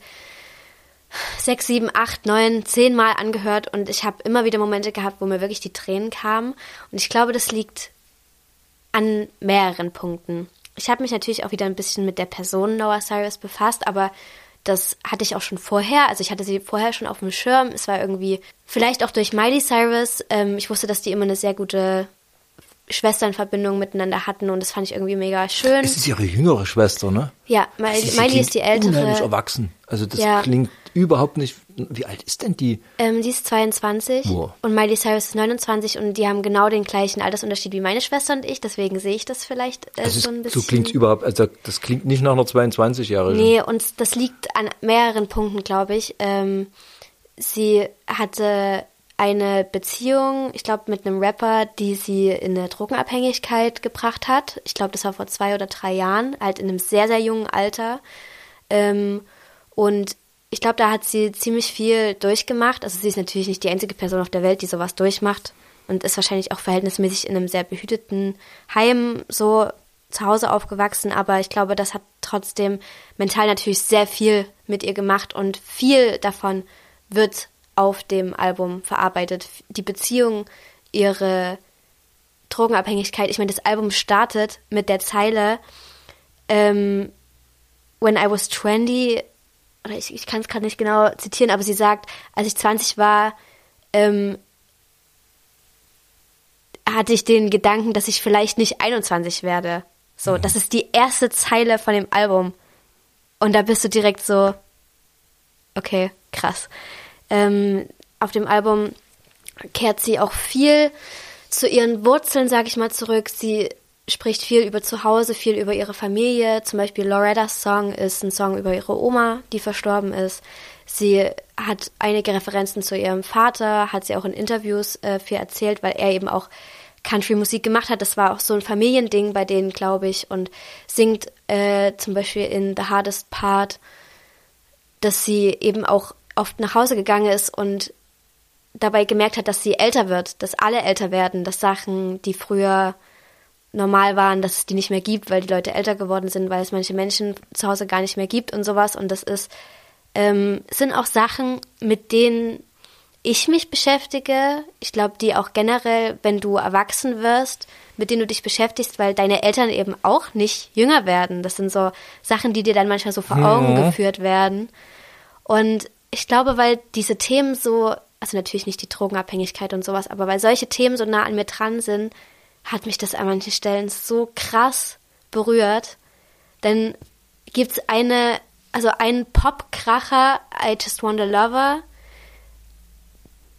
sechs, sieben, acht, neun, zehn Mal angehört und ich habe immer wieder Momente gehabt, wo mir wirklich die Tränen kamen. Und ich glaube, das liegt an mehreren Punkten. Ich habe mich natürlich auch wieder ein bisschen mit der Person Noah Cyrus befasst, aber das hatte ich auch schon vorher. Also ich hatte sie vorher schon auf dem Schirm. Es war irgendwie vielleicht auch durch Miley Cyrus. Ähm, ich wusste, dass die immer eine sehr gute Schwesternverbindung miteinander hatten und das fand ich irgendwie mega schön. Es ist ihre jüngere Schwester, ne? Ja, Miley, sie Miley ist die ältere. Unheimlich erwachsen. Also das Ja. klingt überhaupt nicht. Wie alt ist denn die? Ähm, die ist 22 Boah. und Miley Cyrus ist 29 und die haben genau den gleichen Altersunterschied wie meine Schwester und ich, deswegen sehe ich das vielleicht äh, Also so ein bisschen. so klingt überhaupt, also das klingt nicht nach einer 22-Jährigen. Nee, und das liegt an mehreren Punkten, glaube ich. Ähm, sie hatte eine Beziehung, ich glaube, mit einem Rapper, die sie in eine Drogenabhängigkeit gebracht hat. Ich glaube, das war vor zwei oder drei Jahren, halt in einem sehr, sehr jungen Alter. Ähm, und ich glaube, da hat sie ziemlich viel durchgemacht. Also sie ist natürlich nicht die einzige Person auf der Welt, die sowas durchmacht und ist wahrscheinlich auch verhältnismäßig in einem sehr behüteten Heim so zu Hause aufgewachsen, aber ich glaube, das hat trotzdem mental natürlich sehr viel mit ihr gemacht und viel davon wird auf dem Album verarbeitet. Die Beziehung, ihre Drogenabhängigkeit. Ich meine, das Album startet mit der Zeile ähm, When I was 20, oder ich, ich kann es gerade nicht genau zitieren, aber sie sagt, als ich 20 war, ähm, hatte ich den Gedanken, dass ich vielleicht nicht 21 werde. So, das ist die erste Zeile von dem Album. Und da bist du direkt so, okay, krass. Ähm, auf dem Album kehrt sie auch viel zu ihren Wurzeln, sag ich mal, zurück. Sie spricht viel über Zuhause, viel über ihre Familie. Zum Beispiel Loretta's Song ist ein Song über ihre Oma, die verstorben ist. Sie hat einige Referenzen zu ihrem Vater, hat sie auch in Interviews äh, viel erzählt, weil er eben auch Country-Musik gemacht hat. Das war auch so ein Familiending bei denen, glaube ich. Und singt äh, zum Beispiel in The Hardest Part, dass sie eben auch oft nach Hause gegangen ist und dabei gemerkt hat, dass sie älter wird, dass alle älter werden, dass Sachen, die früher normal waren, dass es die nicht mehr gibt, weil die Leute älter geworden sind, weil es manche Menschen zu Hause gar nicht mehr gibt und sowas. Und das ist, ähm, sind auch Sachen, mit denen ich mich beschäftige. Ich glaube, die auch generell, wenn du erwachsen wirst, mit denen du dich beschäftigst, weil deine Eltern eben auch nicht jünger werden. Das sind so Sachen, die dir dann manchmal so vor Augen geführt werden. Und ich glaube, weil diese Themen so, also natürlich nicht die Drogenabhängigkeit und sowas, aber weil solche Themen so nah an mir dran sind, hat mich das an manchen Stellen so krass berührt. Denn gibt's eine, also einen Popkracher, I Just Want a Lover,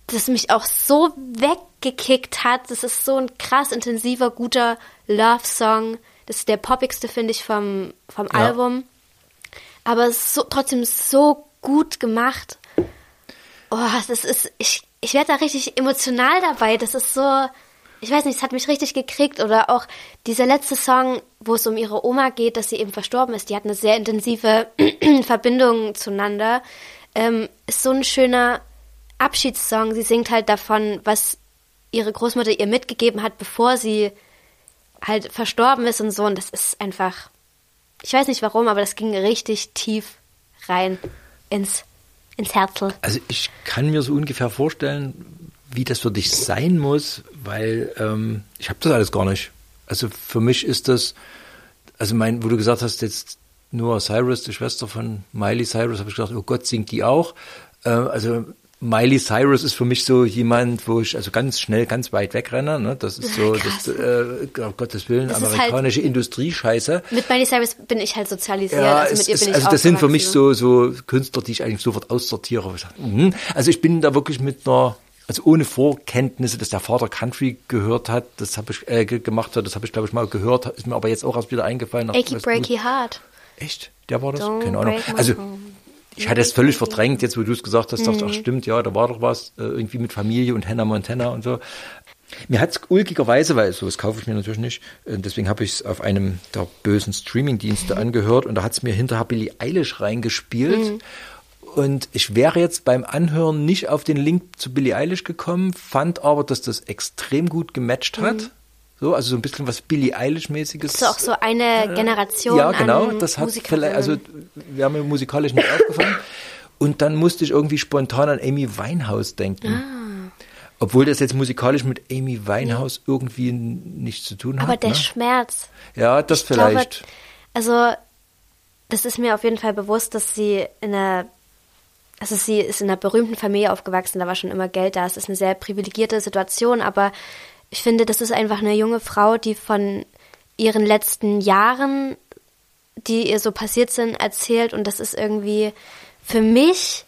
das mich auch so weggekickt hat. Das ist so ein krass intensiver, guter Love-Song. Das ist der poppigste, finde ich, vom, vom Ja. Album. Aber es so, trotzdem so gut gemacht. Oh, das ist, ich, ich werde da richtig emotional dabei. Das ist so, ich weiß nicht, es hat mich richtig gekriegt. Oder auch dieser letzte Song, wo es um ihre Oma geht, dass sie eben verstorben ist. Die hat eine sehr intensive Verbindung zueinander. Ähm, ist so ein schöner Abschiedssong. Sie singt halt davon, was ihre Großmutter ihr mitgegeben hat, bevor sie halt verstorben ist und so. Und das ist einfach, ich weiß nicht warum, aber das ging richtig tief rein ins, ins Herzl. Also ich kann mir so ungefähr vorstellen, wie das für dich sein muss, weil ähm, ich habe das alles gar nicht. Also für mich ist das, also mein, wo du gesagt hast, jetzt nur Cyrus, die Schwester von Miley Cyrus, habe ich gedacht, oh Gott, singt die auch. Äh, also Miley Cyrus ist für mich so jemand, wo ich also ganz schnell ganz weit wegrenne. Ne? Das ist so, Krass. das, äh, um Gottes Willen, Das halt- amerikanische Industriescheiße. Mit Miley Cyrus bin ich halt sozialisiert. Ja, also mit ihr ist, bin ich also das sind für mich so, so Künstler, die ich eigentlich sofort aussortiere. Mhm. Also ich bin da wirklich mit einer, also ohne Vorkenntnisse, dass der Vater Country gehört hat, das habe ich äh, ge- gemacht hat, das habe ich glaube ich mal gehört, ist mir aber jetzt auch erst wieder eingefallen. Achy Breaky Heart. Echt? Der war das? Don't Keine Ahnung. Also. Ich hatte es völlig verdrängt, jetzt wo du es gesagt hast, dachte ich, ach Mhm. stimmt, ja, da war doch was, äh, irgendwie mit Familie und Hannah Montana und so. Mir hat's ulkigerweise, weil so das kaufe ich mir natürlich nicht, äh, deswegen habe ich es auf einem der bösen Streamingdienste Mhm. angehört und da hat's mir hinterher Billie Eilish reingespielt. Und ich wäre jetzt beim Anhören nicht auf den Link zu Billie Eilish gekommen, fand aber, dass das extrem gut gematcht hat. So, also so ein bisschen was Billie Eilish-mäßiges. Das ist auch so eine Generation Ja, genau, das hat vielleicht, also wäre mir musikalisch nicht aufgefallen. Und dann musste ich irgendwie spontan an Amy Winehouse denken. Ah. Obwohl das jetzt musikalisch mit Amy Winehouse irgendwie nichts zu tun Aber hat. der ne? Schmerz. Ja, das Ich glaube, vielleicht. also, das ist mir auf jeden Fall bewusst, dass sie in einer, also sie ist in einer berühmten Familie aufgewachsen, da war schon immer Geld da. Es ist eine sehr privilegierte Situation, aber ich finde, das ist einfach eine junge Frau, die von ihren letzten Jahren, die ihr so passiert sind, erzählt und das ist irgendwie für mich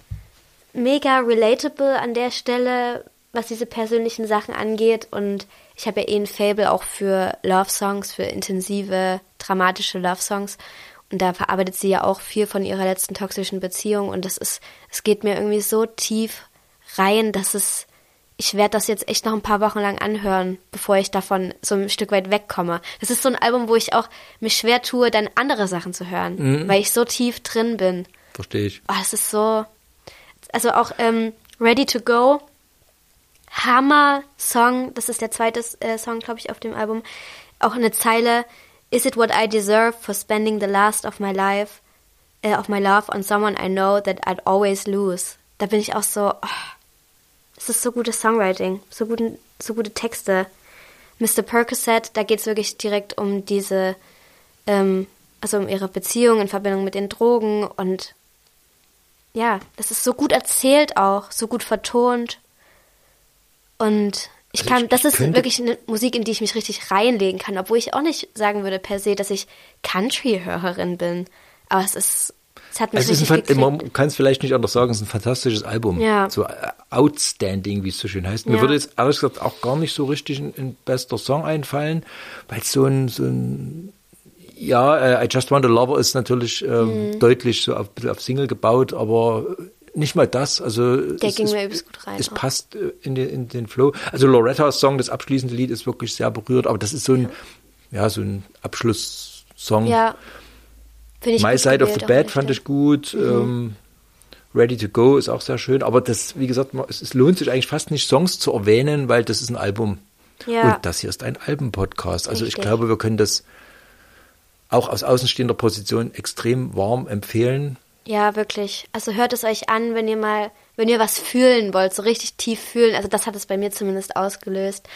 mega relatable an der Stelle, was diese persönlichen Sachen angeht. Und ich habe ja eh ein Fable auch für Love-Songs, für intensive, dramatische Love-Songs. Und da verarbeitet sie ja auch viel von ihrer letzten toxischen Beziehung. Und das ist, es geht mir irgendwie so tief rein, dass es, ich werde das jetzt echt noch ein paar Wochen lang anhören, bevor ich davon so ein Stück weit wegkomme. Das ist so ein Album, wo ich auch mich schwer tue, dann andere Sachen zu hören, weil ich so tief drin bin. Verstehe ich. Oh, es ist so. Also auch ähm, Ready to Go. Hammer Song. Das ist der zweite äh, Song, glaube ich, auf dem Album. Auch eine Zeile. Is it what I deserve for spending the last of my life, äh, of my love on someone I know that I'd always lose? Da bin ich auch so. Oh, es ist so gutes Songwriting, so, guten, so gute Texte. Mr. Percocet, da geht es wirklich direkt um diese, ähm, also um ihre Beziehung in Verbindung mit den Drogen und ja, das ist so gut erzählt auch, so gut vertont. Und ich Also kann, ich- das ich ist wirklich eine Musik, in die ich mich richtig reinlegen kann, obwohl ich auch nicht sagen würde per se, dass ich Country-Hörerin bin. Aber es ist, es hat mich ist ein, richtig Fan- gekriegt. man kann es vielleicht nicht anders sagen, es ist ein fantastisches Album. Ja. So äh, outstanding, wie es so schön heißt. Mir Ja. würde jetzt ehrlich gesagt auch gar nicht so richtig ein, ein bester Song einfallen, weil es so ein, so ein ja, äh, I Just Want a Lover ist natürlich ähm, Mhm. deutlich so auf, ein auf Single gebaut, aber nicht mal das. Also Der es, ging mir übelst gut rein Es auch. passt äh, in den, in den Flow. Also Lorettas Song, das abschließende Lied, ist wirklich sehr berührt, aber das ist so ein, ja, so ein Abschlusssong. Ja. My Side of the Bed an fand ich gut. Ähm, Ready to Go ist auch sehr schön. Aber das, wie gesagt, es, lohnt sich eigentlich fast nicht, Songs zu erwähnen, weil das ist ein Album. Ja. Und das hier ist ein Albenpodcast. Also ich glaube, wir können das auch aus außenstehender Position extrem warm empfehlen. Ja, wirklich. Also hört es euch an, wenn ihr mal, wenn ihr was fühlen wollt, so richtig tief fühlen. Also das hat es bei mir zumindest ausgelöst.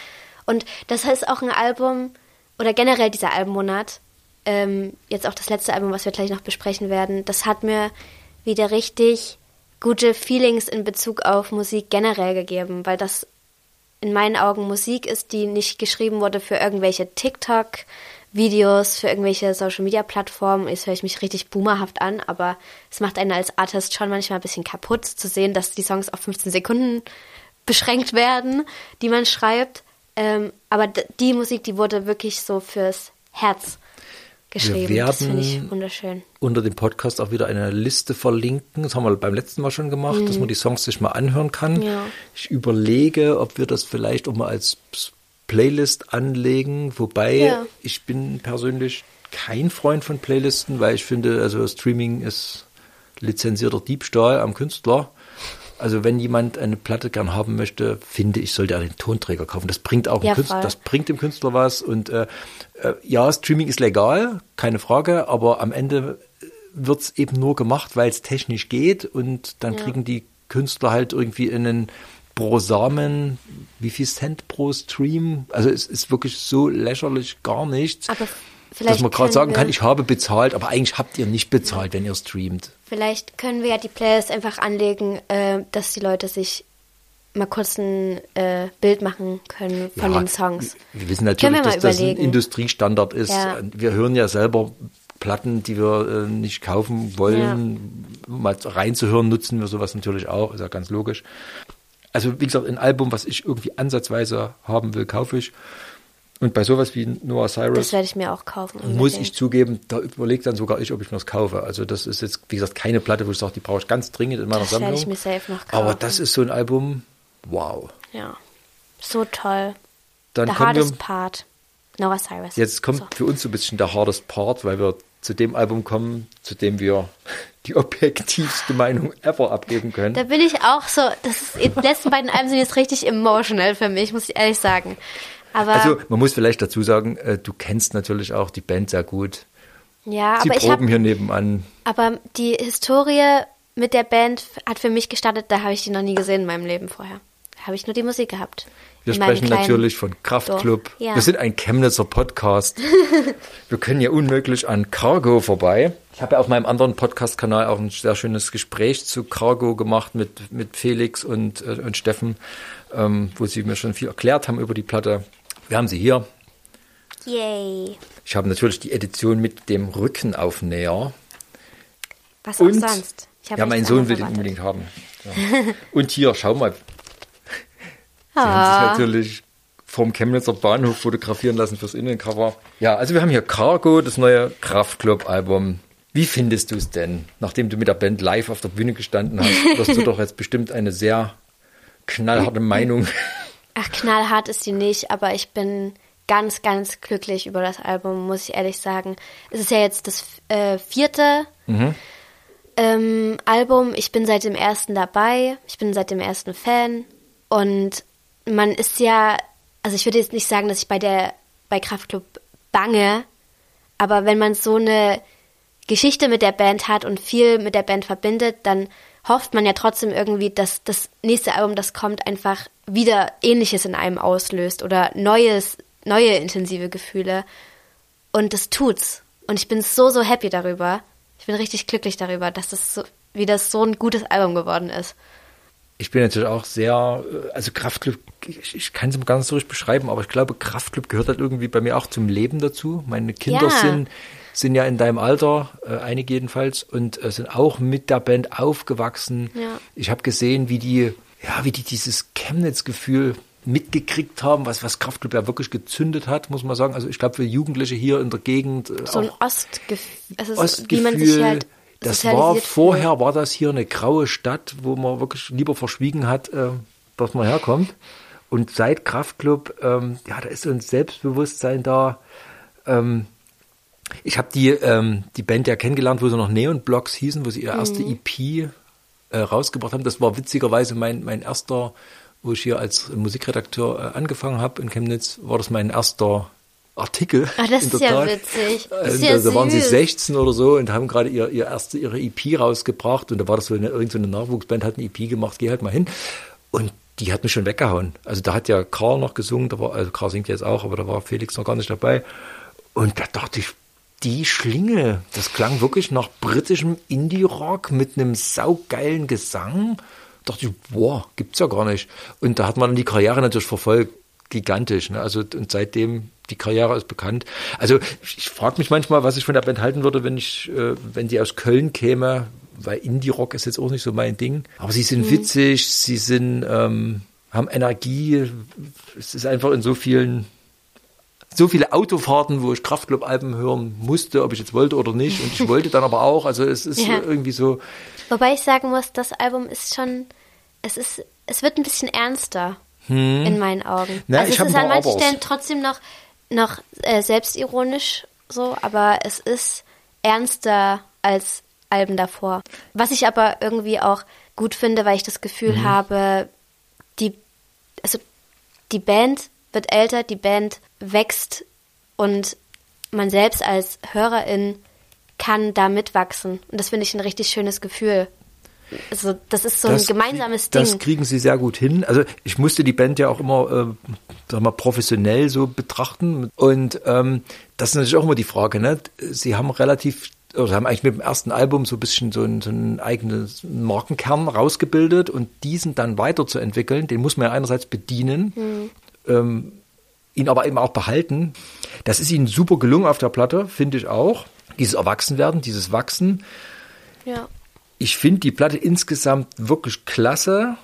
Und das ist auch ein Album, oder generell dieser Albummonat, ähm, jetzt auch das letzte Album, was wir gleich noch besprechen werden, das hat mir wieder richtig gute Feelings in Bezug auf Musik generell gegeben, weil das in meinen Augen Musik ist, die nicht geschrieben wurde für irgendwelche TikTok-Videos, für irgendwelche Social-Media-Plattformen. Jetzt höre ich mich richtig boomerhaft an, aber es macht einen als Artist schon manchmal ein bisschen kaputt zu sehen, dass die Songs auf 15 Sekunden beschränkt werden, die man schreibt. Ähm, aber die Musik, die wurde wirklich so fürs Herz geschrieben. das finde ich werden- wunderschön. Unter dem Podcast auch wieder eine Liste verlinken. Das haben wir beim letzten Mal schon gemacht, dass man die Songs sich mal anhören kann. Mhm. Ja. Ich überlege, ob wir das vielleicht auch mal als Playlist anlegen. Wobei Ja. ich bin persönlich kein Freund von Playlisten, weil ich finde, also Streaming ist lizenzierter Diebstahl am Künstler. Also wenn jemand eine Platte gern haben möchte, finde ich, sollte er den Tonträger kaufen. Das bringt auch dem Ja, Künstler, das bringt dem Künstler was. Und äh, äh, ja, Streaming ist legal, keine Frage, aber am Ende wird es eben nur gemacht, weil es technisch geht und dann kriegen die Künstler halt irgendwie einen pro Samen, wie viel Cent pro Stream? Also es ist wirklich so lächerlich gar nichts, Aber vielleicht dass man gerade sagen kann, ich habe bezahlt, aber eigentlich habt ihr nicht bezahlt, wenn ihr streamt. Vielleicht können wir ja die Playlist einfach anlegen, äh, dass die Leute sich mal kurz ein äh, Bild machen können von Ja, den Songs. Wir wissen natürlich, wir dass das ein. Industriestandard ist. Ja. Wir hören ja selber Platten, die wir äh, nicht kaufen wollen. Mal reinzuhören, nutzen wir sowas natürlich auch, ist ja ganz logisch. Also wie gesagt, ein Album, was ich irgendwie ansatzweise haben will, kaufe ich. Und bei sowas wie Noah Das Cyrus werde ich mir auch kaufen. muss unbedingt. ich zugeben, da überlegt dann sogar ich, ob ich mir das kaufe. Also das ist jetzt, wie gesagt, keine Platte, wo ich sage, die brauche ich ganz dringend in meiner Das werde Sammlung. ich mir safe noch kaufen. Aber das ist so ein Album, wow. Ja. So toll. Dann The kommen wir, hardest part. Noah Cyrus. Jetzt kommt So. für uns so ein bisschen der hardest Part, weil wir zu dem Album kommen, zu dem wir die objektivste Meinung ever abgeben können. Da bin ich auch so, das ist, die letzten beiden Alben sind jetzt richtig emotional für mich, muss ich ehrlich sagen. Aber, Also man muss vielleicht dazu sagen, äh, du kennst natürlich auch die Band sehr gut. ja, Sie aber ich proben habe hier nebenan. Aber die Historie mit der Band hat für mich gestartet, da habe ich die noch nie gesehen in meinem Leben vorher. Da habe ich nur die Musik gehabt. Wir sprechen natürlich von Kraftklub. Dorf. Ja. Wir sind ein Chemnitzer Podcast. wir können ja unmöglich an Cargo vorbei. Ich habe ja auf meinem anderen Podcast-Kanal auch ein sehr schönes Gespräch zu Cargo gemacht mit, mit Felix und, äh, und Steffen, ähm, wo sie mir schon viel erklärt haben über die Platte. Wir haben sie hier. Yay. Ich habe natürlich die Edition mit dem Rückenaufnäher. Was auch Und sonst. Ich habe ja, mein Sohn will den unbedingt haben. Ja. Und hier, schau mal. Sie haben Ah. sich natürlich vom Chemnitzer Bahnhof fotografieren lassen fürs Innencover. Ja, also wir haben hier Cargo, das neue Kraftklub-Album. Wie findest du es denn? Nachdem du mit der Band live auf der Bühne gestanden hast, wirst du doch jetzt bestimmt eine sehr knallharte Meinung. Ach, knallhart ist die nicht, aber ich bin ganz, ganz glücklich über das Album, muss ich ehrlich sagen. Es ist ja jetzt das äh, vierte ähm, Album. Ich bin seit dem ersten dabei. Ich bin seit dem ersten Fan. Und man ist ja, also ich würde jetzt nicht sagen, dass ich bei der, bei Kraftklub bange, aber wenn man so eine Geschichte mit der Band hat und viel mit der Band verbindet, dann hofft man ja trotzdem irgendwie, dass das nächste Album, das kommt, einfach wieder Ähnliches in einem auslöst oder Neues neue intensive Gefühle. Und das tut's. Und ich bin so, so happy darüber. Ich bin richtig glücklich darüber, dass das so, wie das so ein gutes Album geworden ist. Ich bin natürlich auch sehr, äh, also Kraftclub, ich, ich kann es gar nicht so richtig beschreiben, aber ich glaube, Kraftclub gehört halt irgendwie bei mir auch zum Leben dazu. Meine Kinder Ja. sind, sind ja in deinem Alter, äh, einige jedenfalls, und äh, sind auch mit der Band aufgewachsen. Ja. Ich habe gesehen, wie die, ja, wie die dieses Chemnitz-Gefühl mitgekriegt haben, was, was Kraftclub ja wirklich gezündet hat, muss man sagen. Also ich glaube, für Jugendliche hier in der Gegend, äh, So ein Ostgefühl. Also Ostgefühl, wie man sich halt das war vorher, war das hier eine graue Stadt, wo man wirklich lieber verschwiegen hat, äh, dass man herkommt. Und seit Kraftclub, ähm, ja, da ist so ein Selbstbewusstsein da. Ähm, ich habe die, ähm, die Band ja kennengelernt, wo sie noch Neon Blocks hießen, wo sie ihre erste EP äh, rausgebracht haben. Das war witzigerweise mein, mein erster, wo ich hier als Musikredakteur äh, angefangen habe in Chemnitz, war das mein erster Artikel. Ah, das ist ja witzig. Das Äh, ist ja da, da waren sie süß. 16 oder so und haben gerade ihr, ihr erste, ihre EP rausgebracht und da war das so eine, irgend so eine Nachwuchsband, hat eine EP gemacht, geh halt mal hin. Und die hat mich schon weggehauen. Also da hat ja Karl noch gesungen, da war, also Karl singt jetzt auch, aber da war Felix noch gar nicht dabei. Und da dachte ich, die Schlinge, das klang wirklich nach britischem Indie-Rock mit einem saugeilen Gesang. Da dachte ich, boah, gibt's ja gar nicht. Und da hat man die Karriere natürlich verfolgt, gigantisch. Ne? Also und seitdem die Karriere ist bekannt. Also ich, frage mich manchmal, was ich von der Band halten würde, wenn ich, äh, wenn die aus Köln käme, weil Indie-Rock ist jetzt auch nicht so mein Ding. Aber sie sind witzig, sie sind, ähm, haben Energie. Es ist einfach in so vielen so viele Autofahrten, wo ich Kraftclub-Alben hören musste, ob ich jetzt wollte oder nicht. Und ich wollte dann aber auch. Also es ist Ja. irgendwie so, Wobei ich sagen muss, das Album ist schon, es ist, es wird ein bisschen ernster in meinen Augen. Hm. Na, also es ist an manchen Abers. Stellen trotzdem noch, noch äh, selbstironisch so, aber es ist ernster als Alben davor. Was ich aber irgendwie auch gut finde, weil ich das Gefühl Mhm. habe, die, also die Band wird älter, die Band wächst und man selbst als Hörerin kann da mitwachsen. Und das finde ich ein richtig schönes Gefühl. Also das ist so ein das gemeinsames krieg- Das Ding. kriegen sie sehr gut hin. Also ich musste die Band ja auch immer, äh, sag mal, professionell so betrachten. Und ähm, das ist natürlich auch immer die Frage. Ne? Sie haben relativ, oder haben eigentlich mit dem ersten Album so ein bisschen so einen, so einen eigenen Markenkern rausgebildet und diesen dann weiterzuentwickeln, den muss man ja einerseits bedienen. Ähm, ihn aber eben auch behalten. Das ist ihnen super gelungen auf der Platte, finde ich auch. Dieses Erwachsenwerden, dieses Wachsen. Ja. Ich finde die Platte insgesamt wirklich klasse,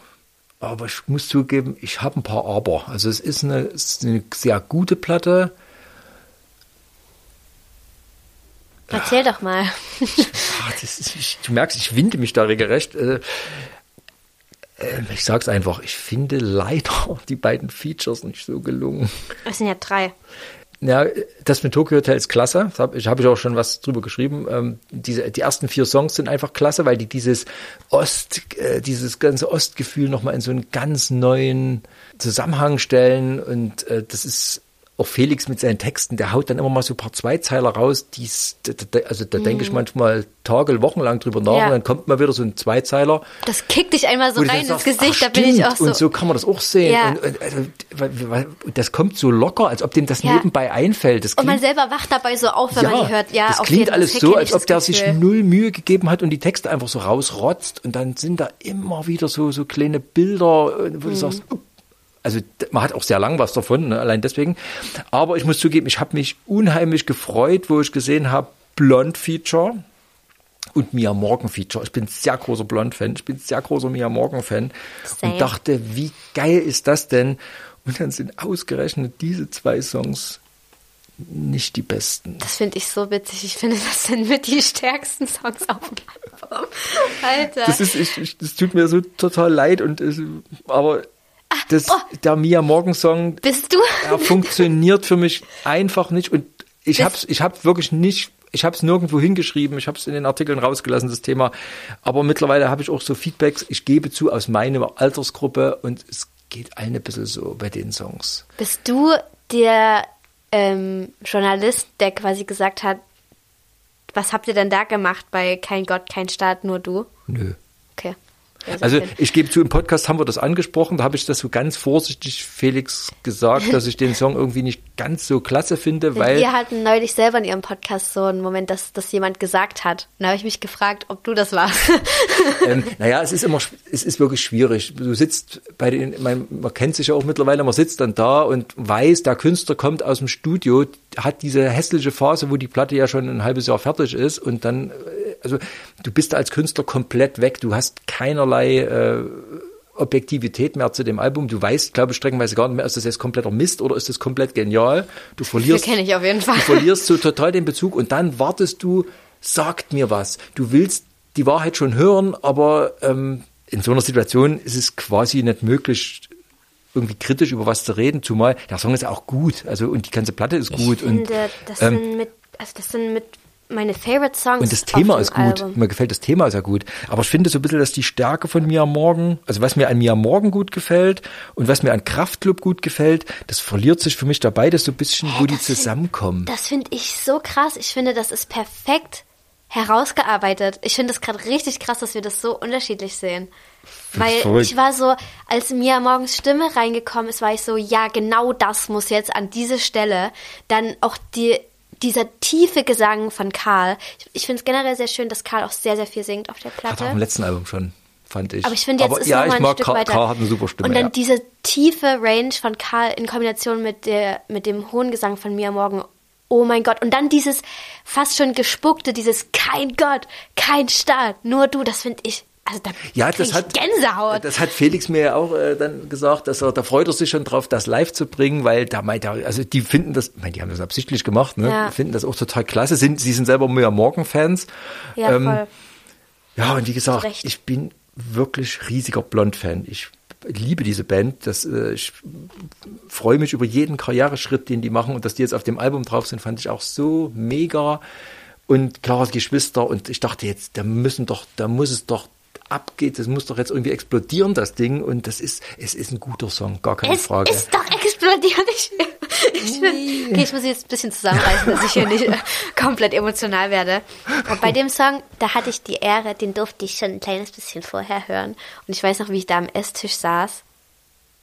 aber ich muss zugeben, ich habe ein paar Aber. Also es ist eine, es ist eine sehr gute Platte. Erzähl doch mal. Ah, das ist, ich, du merkst, ich winde mich da regelrecht. Äh, äh, ich sag's einfach, ich finde leider die beiden Features nicht so gelungen. Es sind ja drei. Ja, das mit Tokyo Hotel ist klasse. Hab, ich habe ich auch schon was drüber geschrieben. Ähm, diese, die ersten vier Songs sind einfach klasse, weil die dieses Ost, äh, dieses ganze Ostgefühl nochmal in so einen ganz neuen Zusammenhang stellen. Und äh, das ist auch Felix mit seinen Texten, der haut dann immer mal so ein paar Zweizeiler raus, die's, da, also da denke ich manchmal Tage, Wochen lang drüber nach Ja. und dann kommt mal wieder so ein Zweizeiler. Das kickt dich einmal so du rein dann ins sagst, Gesicht, ach, da bin ich auch so. Und so kann man das auch sehen. Ja. Und, und, also, und das kommt so locker, als ob dem das Ja. nebenbei einfällt. Das und man klingt- selber wacht dabei so auf, wenn man die hört. Ja, das klingt alles so, als ob der sich null Mühe gegeben hat und die Texte einfach so rausrotzt und dann sind da immer wieder so, so kleine Bilder, wo du Mhm. sagst, up. Also man hat auch sehr lang was davon, ne, allein deswegen. Aber ich muss zugeben, ich habe mich unheimlich gefreut, wo ich gesehen habe, Blond Feature und Mia Morgan Feature. Ich bin sehr großer Blond-Fan, ich bin sehr großer Mia Morgan-Fan und dachte, wie geil ist das denn? Und dann sind ausgerechnet diese zwei Songs nicht die besten. Das finde ich so witzig. Ich finde, das sind mit die stärksten Songs auf dem Album. Alter. Das ist, ich, ich, das tut mir so total leid und aber das, oh. der Mia Morgan Song, Bist du? er funktioniert für mich einfach nicht und ich Bist- hab's, ich hab's wirklich nicht, ich hab's nirgendwo hingeschrieben, ich hab's in den Artikeln rausgelassen, das Thema, aber mittlerweile habe ich auch so Feedbacks, ich gebe zu, aus meiner Altersgruppe und es geht allen ein bisschen so bei den Songs. Bist du der ähm, Journalist, der quasi gesagt hat, was habt ihr denn da gemacht bei Kein Gott, kein Staat, nur du? Nö. Okay. Also ich gebe zu, im Podcast haben wir das angesprochen, da habe ich das so ganz vorsichtig Felix gesagt, dass ich den Song irgendwie nicht ganz so klasse finde, weil Wir hatten neulich selber in ihrem Podcast so einen Moment, dass das jemand gesagt hat. Und da habe ich mich gefragt, ob du das warst. ähm, naja, es ist immer, es ist wirklich schwierig. Du sitzt bei den, man, man kennt sich ja auch mittlerweile, man sitzt dann da und weiß, der Künstler kommt aus dem Studio, hat diese hässliche Phase, wo die Platte ja schon ein halbes Jahr fertig ist und dann, äh, also du bist als Künstler komplett weg, du hast keinerlei äh, Objektivität mehr zu dem Album. Du weißt, glaube ich, streckenweise gar nicht mehr, ist das jetzt kompletter Mist oder ist das komplett genial. Du verlierst, kenne ich auf jeden Fall. Du verlierst so total den Bezug und dann wartest du, sagt mir was. Du willst die Wahrheit schon hören, aber ähm, in so einer Situation ist es quasi nicht möglich, irgendwie kritisch über was zu reden, zumal der Song ist auch gut, also und die ganze Platte ist gut ich und finde, das ähm, sind mit, also das sind mit meine Favorite Songs. und das Thema ist gut. Album. Mir gefällt das Thema sehr gut. Aber ich finde so ein bisschen, dass die Stärke von mir am Morgen, also was mir an mir am Morgen gut gefällt und was mir an Kraftclub gut gefällt, das verliert sich für mich dabei, das so ein bisschen, wo die das find- zusammenkommen. Das finde ich so krass. Ich finde, das ist perfekt herausgearbeitet. Ich finde es gerade richtig krass, dass wir das so unterschiedlich sehen. Weil verrückt. ich war so, als mir morgens Stimme reingekommen ist, war ich so, ja, genau das muss jetzt an diese Stelle. Dann auch die, dieser tiefe Gesang von Karl. Ich, ich finde es generell sehr schön, dass Karl auch sehr, sehr viel singt auf der Hat auch Platte. im letzten Album schon, fand ich. Aber ich finde, jetzt Aber ist ja, noch mal ich ein mag Stück Karl, weiter. Karl hat eine super Stimme. Und dann ja. diese tiefe Range von Karl in Kombination mit der mit dem hohen Gesang von Mia Morgan. Oh mein Gott. Und dann dieses fast schon gespuckte, dieses kein Gott, kein Staat, nur du. Das finde ich. Also da Ja, das hat Gänsehaut. Das hat Felix mir ja auch äh, dann gesagt, dass er da freut er sich schon drauf, das live zu bringen, weil da meint er, also die finden das, ich meine, die haben das absichtlich gemacht, ne? Ja. Die finden das auch total klasse. Sind, sie sind selber Mia Morgan Fans. ja, ähm, voll. Ja, und wie gesagt, Recht. ich bin wirklich riesiger Blond-Fan. Ich liebe diese Band. Das, äh, ich freue mich über jeden Karriereschritt, den die machen. Und dass die jetzt auf dem Album drauf sind, fand ich auch so mega. Und Klaras Geschwister. Und ich dachte jetzt, da müssen doch, da muss es doch abgeht, das muss doch jetzt irgendwie explodieren, das Ding. Und das ist, es ist ein guter Song, gar keine Es Frage. ist doch explodiert. Ich, ich, bin, okay, ich muss jetzt ein bisschen zusammenreißen, dass ich hier nicht äh, komplett emotional werde. Und bei dem Song, da hatte ich die Ehre, den durfte ich schon ein kleines bisschen vorher hören. Und ich weiß noch, wie ich da am Esstisch saß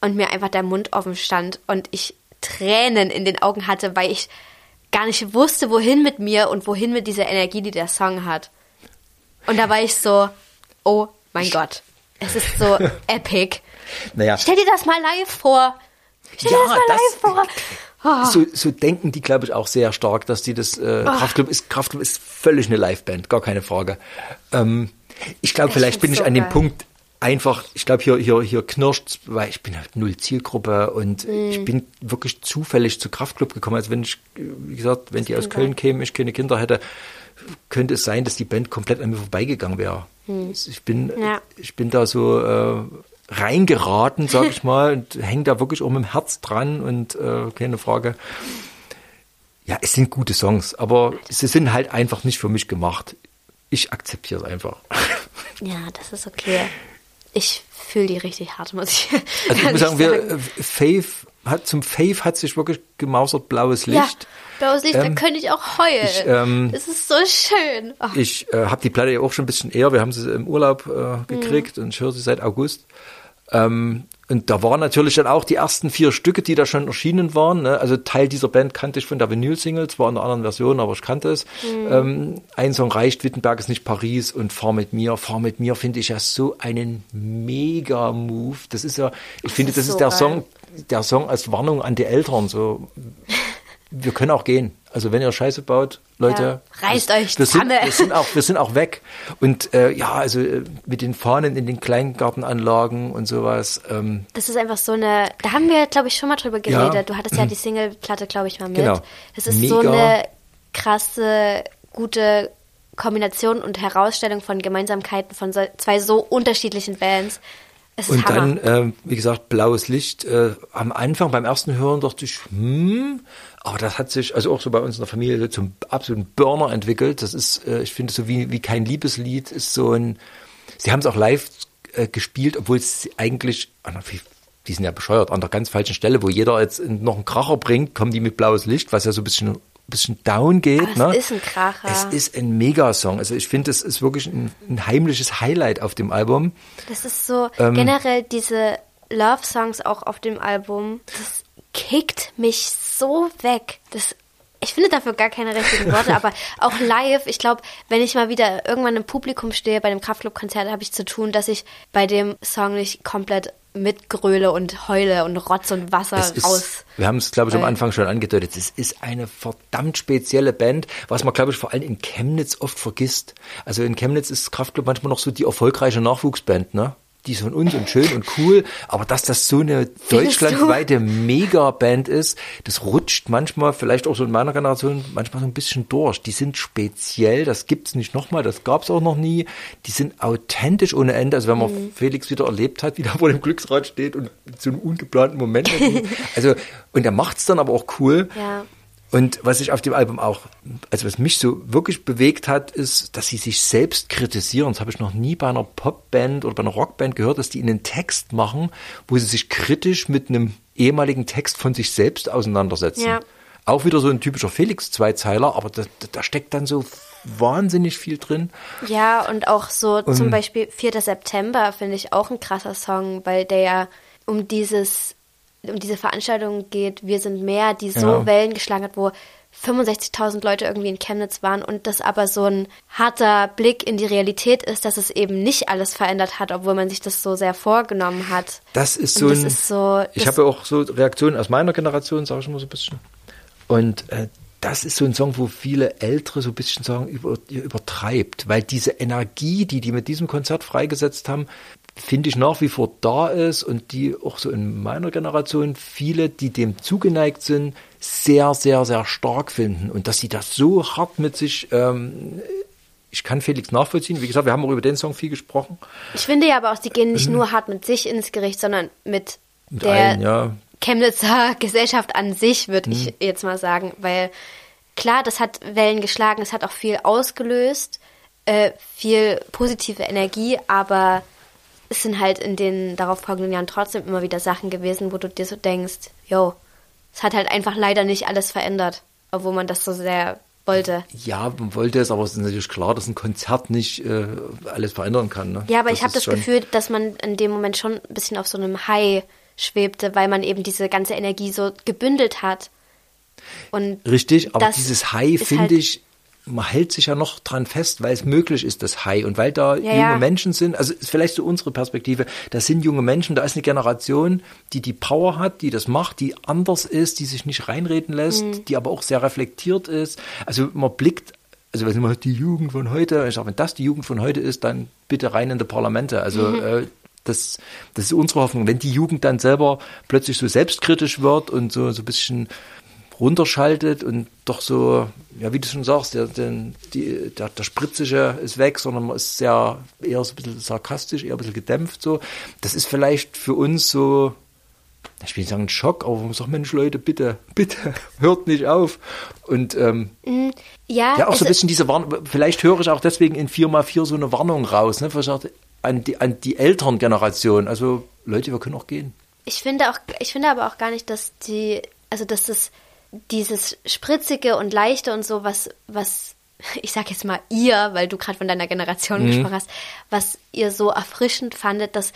und mir einfach der Mund offen stand und ich Tränen in den Augen hatte, weil ich gar nicht wusste, wohin mit mir und wohin mit dieser Energie, die der Song hat. Und da war ich so, oh mein Gott, es ist so epic. naja, Stell dir das mal live vor. Stell Ja, dir das mal das- live vor. Oh. so, so denken die, glaube ich, auch sehr stark, dass die das äh, Kraftclub ist. Kraftclub ist völlig eine Liveband, gar keine Frage. Ähm, ich glaube, Ich vielleicht bin find's ich so an dem geil. Punkt einfach. Ich glaube, hier hier hier knirscht, weil ich bin halt null Zielgruppe und Mhm. ich bin wirklich zufällig zu Kraftclub gekommen. Also wenn ich, wie gesagt, wenn die aus Köln sein. kämen, ich keine Kinder hätte, könnte es sein, dass die Band komplett an mir vorbeigegangen wäre. Ich bin Hm. Ja. ich bin da so äh, reingeraten, sag ich mal, und hänge da wirklich auch mit dem Herz dran und äh, keine Frage. Ja, es sind gute Songs, aber sie sind halt einfach nicht für mich gemacht. Ich akzeptiere es einfach. Ja, das ist okay. Ich fühle die richtig hart, muss ich. Also ich muss sagen, wir, äh, Faith hat, zum Faith hat sich wirklich gemausert blaues ja, Licht. Blaues Licht, da Ähm, könnte ich auch heulen. ich, ähm, das ist so schön. Oh, Ich äh, habe die Platte ja auch schon ein bisschen eher, wir haben sie im Urlaub äh, Mhm. gekriegt und ich höre sie seit August. Ähm, und da waren natürlich dann auch die ersten vier Stücke, die da schon erschienen waren. Ne? Also Teil dieser Band kannte ich von der Vinyl-Single, zwar in einer anderen Version, aber ich kannte es. Mhm. Ähm, ein Song reicht, Wittenberg ist nicht Paris und Fahr mit mir. Fahr mit mir finde ich ja so einen Mega-Move. Das ist ja, ich finde, ist das so ist der geil. Song, der Song als Warnung an die Eltern. So, wir können auch gehen. Also wenn ihr Scheiße baut, Leute, Ja, reißt wir, euch wir, sind, wir sind auch, wir sind auch weg. Und äh, ja, also äh, mit den Fahnen in den Kleingartenanlagen und sowas. Ähm, Das ist einfach so eine, da haben wir, glaube ich, schon mal drüber geredet. Ja. Du hattest ja die Singleplatte, glaube ich, mal mit. Genau. Das ist so Mega. eine krasse, gute Kombination und Herausstellung von Gemeinsamkeiten von so, zwei so unterschiedlichen Bands. Und Hammer. dann, ähm, wie gesagt, blaues Licht. Äh, am Anfang beim ersten Hören dachte ich, hm, aber das hat sich, also auch so bei uns in der Familie, so zum absoluten Burner entwickelt. Das ist, äh, ich finde, so wie, wie kein Liebeslied ist so ein, sie haben es auch live äh, gespielt, obwohl es eigentlich, ah, die sind ja bescheuert, an der ganz falschen Stelle, wo jeder jetzt noch einen Kracher bringt, kommen die mit blaues Licht, was ja so ein bisschen bisschen down geht. Aber es ne? ist ein Kracher. Es ist ein Megasong. Also ich finde, es ist wirklich ein, ein heimliches Highlight auf dem Album. Das ist so Ähm. generell diese Love-Songs auch auf dem Album. Das kickt mich so weg. Das, ich finde dafür gar keine richtigen Worte, aber auch live. Ich glaube, wenn ich mal wieder irgendwann im Publikum stehe bei dem Kraftclub-Konzert, habe ich zu tun, dass ich bei dem Song nicht komplett mitgröle und heule und Rotz und Wasser Es raus. ist, wir haben es, glaube ich, am Weil- Anfang schon angedeutet. Es ist eine verdammt spezielle Band, was man, glaube ich, vor allem in Chemnitz oft vergisst. Also in Chemnitz ist Kraftklub manchmal noch so die erfolgreiche Nachwuchsband, ne? Die ist von uns und schön und cool, aber dass das so eine deutschlandweite Megaband ist, das rutscht manchmal, vielleicht auch so in meiner Generation, manchmal so ein bisschen durch. Die sind speziell, das gibt's nicht nochmal, das gab's auch noch nie. Die sind authentisch ohne Ende. Also wenn man Mhm. Felix wieder erlebt hat, wie er vor dem Glücksrad steht und so einem ungeplanten Moment. also, und er macht's dann aber auch cool. Ja. Und was ich auf dem Album auch, also was mich so wirklich bewegt hat, ist, dass sie sich selbst kritisieren. Das habe ich noch nie bei einer Popband oder bei einer Rockband gehört, dass die einen Text machen, wo sie sich kritisch mit einem ehemaligen Text von sich selbst auseinandersetzen. Ja. Auch wieder so ein typischer Felix-Zweizeiler, aber da, da steckt dann so wahnsinnig viel drin. Ja, und auch so Ähm. zum Beispiel 4. September finde ich auch ein krasser Song, weil der ja um dieses, um diese Veranstaltung geht, Wir sind mehr, die so Ja. Wellen geschlagen hat, wo 65.000 Leute irgendwie in Chemnitz waren und das aber so ein harter Blick in die Realität ist, dass es eben nicht alles verändert hat, obwohl man sich das so sehr vorgenommen hat. Das ist so das ein, ist so- ich habe ja auch so Reaktionen aus meiner Generation, sage ich mal so ein bisschen. Und äh, das ist so ein Song, wo viele Ältere so ein bisschen sagen, über, übertreibt, weil diese Energie, die die mit diesem Konzert freigesetzt haben, finde ich nach wie vor da ist und die auch so in meiner Generation viele, die dem zugeneigt sind, sehr, sehr, sehr stark finden und dass sie das so hart mit sich, ähm, ich kann Felix nachvollziehen. Wie gesagt, wir haben auch über den Song viel gesprochen. Ich finde ja aber auch, sie gehen nicht nur hart mit sich ins Gericht, sondern mit, Mhm. Mit der allen, ja. Chemnitzer Gesellschaft an sich, würde Mhm. ich jetzt mal sagen. Weil klar, das hat Wellen geschlagen, es hat auch viel ausgelöst, äh, viel positive Energie, aber es sind halt in den darauf folgenden Jahren trotzdem immer wieder Sachen gewesen, wo du dir so denkst, yo, es hat halt einfach leider nicht alles verändert, obwohl man das so sehr wollte. Ja, man wollte es, aber es ist natürlich klar, dass ein Konzert nicht äh, alles verändern kann. Ne? Ja, aber ich habe das Gefühl, dass man in dem Moment schon ein bisschen auf so einem High schwebte, weil man eben diese ganze Energie so gebündelt hat. Und Richtig, aber das dieses High finde halt- ich, man hält sich ja noch dran fest, weil es möglich ist, das High. Und weil da Ja, junge ja. Menschen sind, also ist vielleicht so unsere Perspektive, da sind junge Menschen, da ist eine Generation, die die Power hat, die das macht, die anders ist, die sich nicht reinreden lässt, Mhm. die aber auch sehr reflektiert ist. Also man blickt, also wenn man die Jugend von heute, ich sage, wenn das die Jugend von heute ist, dann bitte rein in die Parlamente. Also Mhm. äh, das, das ist unsere Hoffnung. Wenn die Jugend dann selber plötzlich so selbstkritisch wird und so, so ein bisschen runterschaltet und doch so, ja, wie du schon sagst, der, der, der, der Spritzige ist weg, sondern man ist sehr, eher so ein bisschen sarkastisch, eher ein bisschen gedämpft so. Das ist vielleicht für uns so, ich will nicht sagen ein Schock, aber man sagt, Mensch Leute, bitte, bitte, hört nicht auf. Und ähm, ja, ja, auch so ein ist- bisschen diese Warnung, vielleicht höre ich auch deswegen in 4x4 so eine Warnung raus, ne, vielleicht an die, an die älteren Generationen. Also Leute, wir können auch gehen. Ich finde auch, ich finde aber auch gar nicht, dass die, also dass das dieses spritzige und leichte und so, was, was, ich sag jetzt mal ihr, weil du gerade von deiner Generation Mhm. gesprochen hast, was ihr so erfrischend fandet, das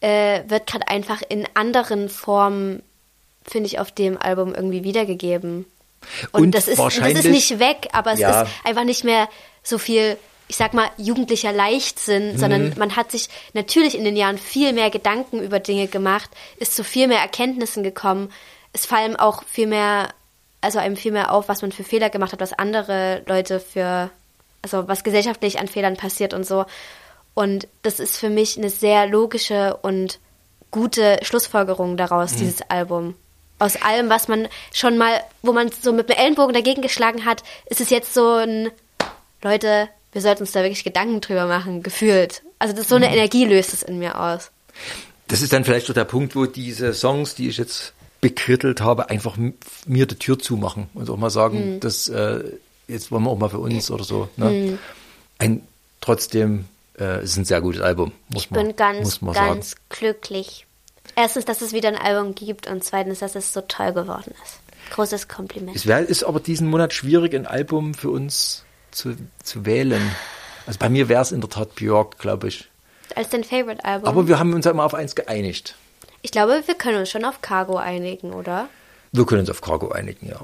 äh, wird gerade einfach in anderen Formen, finde ich, auf dem Album irgendwie wiedergegeben. Und, Und das, ist, das ist nicht weg, aber es Ja. ist einfach nicht mehr so viel, ich sag mal, jugendlicher Leichtsinn, Mhm. sondern man hat sich natürlich in den Jahren viel mehr Gedanken über Dinge gemacht, ist zu viel mehr Erkenntnissen gekommen, es fallen auch viel mehr, also einem viel mehr auf, was man für Fehler gemacht hat, was andere Leute für, also was gesellschaftlich an Fehlern passiert und so. Und das ist für mich eine sehr logische und gute Schlussfolgerung daraus, dieses Album. Aus allem, was man schon mal, wo man so mit dem Ellenbogen dagegen geschlagen hat, ist es jetzt so ein, Leute, wir sollten uns da wirklich Gedanken drüber machen, gefühlt. Also das so eine Energie löst es in mir aus. Das ist dann vielleicht so der Punkt, wo diese Songs, die ich jetzt bekrittelt habe, einfach mir die Tür zumachen und auch mal sagen, Mhm. das äh, jetzt wollen wir auch mal für uns oder so. Ne? Ein trotzdem äh, ist ein sehr gutes Album, muss Ich man, bin ganz, muss man sagen. ganz glücklich. Erstens, dass es wieder ein Album gibt und zweitens, dass es so toll geworden ist. Großes Kompliment. Es wär, ist aber diesen Monat schwierig, ein Album für uns zu, zu wählen. Also bei mir wäre es in der Tat Björk, glaube ich. Als dein Favorite-Album. Aber wir haben uns ja immer auf eins geeinigt. Ich glaube, wir können uns schon auf Cargo einigen, oder? Wir können uns auf Cargo einigen, ja.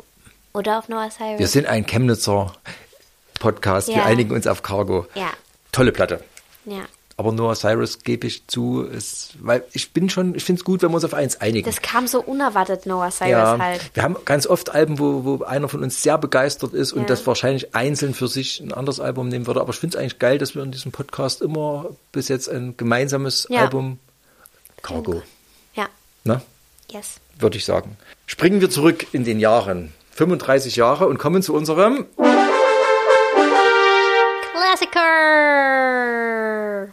Oder auf Noah Cyrus. Wir sind ein Chemnitzer Podcast. Wir Ja. einigen uns auf Cargo. Ja. Tolle Platte. ja. Aber Noah Cyrus gebe ich zu, ist, weil ich bin schon, ich finde es gut, wenn wir uns auf eins einigen. Das kam so unerwartet, Noah Cyrus ja, halt. wir haben ganz oft Alben, wo, wo einer von uns sehr begeistert ist und Ja. das wahrscheinlich einzeln für sich ein anderes Album nehmen würde. Aber ich finde es eigentlich geil, dass wir in diesem Podcast immer bis jetzt ein gemeinsames Ja. Album Cargo. Ne, Yes. würde ich sagen. Springen wir zurück in den Jahren. 35 Jahre und kommen zu unserem Klassiker!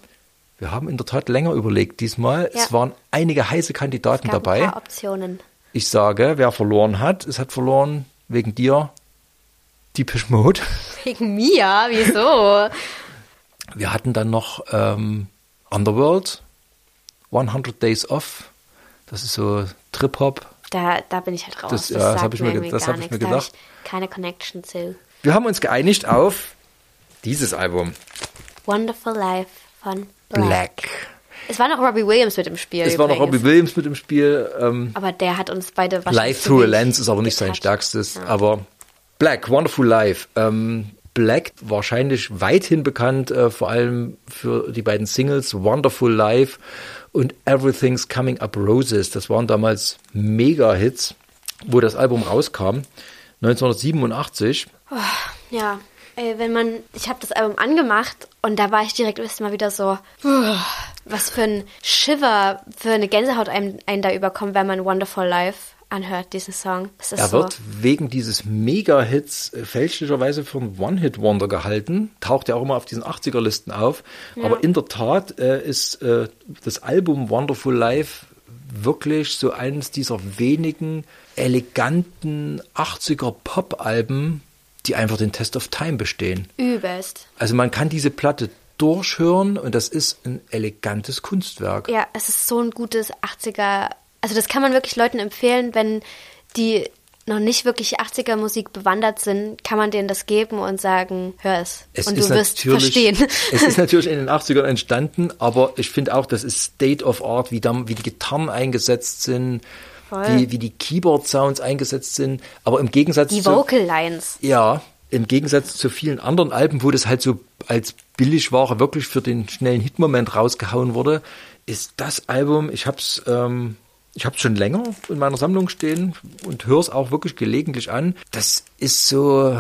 Wir haben in der Tat länger überlegt diesmal. Ja. Es waren einige heiße Kandidaten dabei. ein paar Optionen. Ich sage, wer verloren hat, es hat verloren wegen dir die Mode. Wegen mir? Wieso? Wir hatten dann noch ähm, Underworld, 100 Days Off. Das ist so Trip-Hop. Da, da bin ich halt raus. Das- ja, das sagt hab ich mir ge- das hab ich mir gedacht. ich Keine Connection zu. Wir haben uns geeinigt auf dieses Album, Wonderful Life von Black. Black. Es war noch Robbie Williams mit im Spiel. Es war noch übrigens. Robbie Williams mit im Spiel. Ähm, Aber der hat uns beide wahrscheinlich Live Through a Lens ist aber nicht sein getoucht. stärkstes. Ja. Aber Black, Wonderful Life. Ähm, Black wahrscheinlich weithin bekannt, äh, vor allem für die beiden Singles Wonderful Life und Everything's Coming Up Roses. Das waren damals Mega-Hits, wo das Album rauskam. 1987. Ja, ey, wenn man, ich habe das Album angemacht und da war ich direkt erst mal wieder so, uh, was für ein Shiver, für eine Gänsehaut einem, einen da überkommt, wenn man Wonderful Life anhört, diesen Song. Er so. wird wegen dieses Mega-Hits äh, fälschlicherweise für einen One-Hit-Wonder gehalten. Taucht ja auch immer auf diesen 80er-Listen auf. Aber in der Tat äh, ist äh, das Album Wonderful Life wirklich so eines dieser wenigen eleganten 80er-Pop-Alben, die einfach den Test of Time bestehen. Übelst. Also man kann diese Platte durchhören und das ist ein elegantes Kunstwerk. Ja, es ist so ein gutes 80er. Also das kann man wirklich Leuten empfehlen, wenn die noch nicht wirklich 80er Musik bewandert sind, kann man denen das geben und sagen, hör es. Es und du wirst verstehen. Es ist natürlich in den 80ern entstanden, aber ich finde auch, das ist State of Art, wie, da, wie die Gitarren eingesetzt sind, wie, wie die Keyboard-Sounds eingesetzt sind. Aber im Gegensatz die zu, Vocal Lines. ja, im Gegensatz zu vielen anderen Alben, wo das halt so als Billigware wirklich für den schnellen Hitmoment rausgehauen wurde, ist das Album, ich hab's, ähm, ich hab's schon länger in meiner Sammlung stehen und höre es auch wirklich gelegentlich an. Das ist so,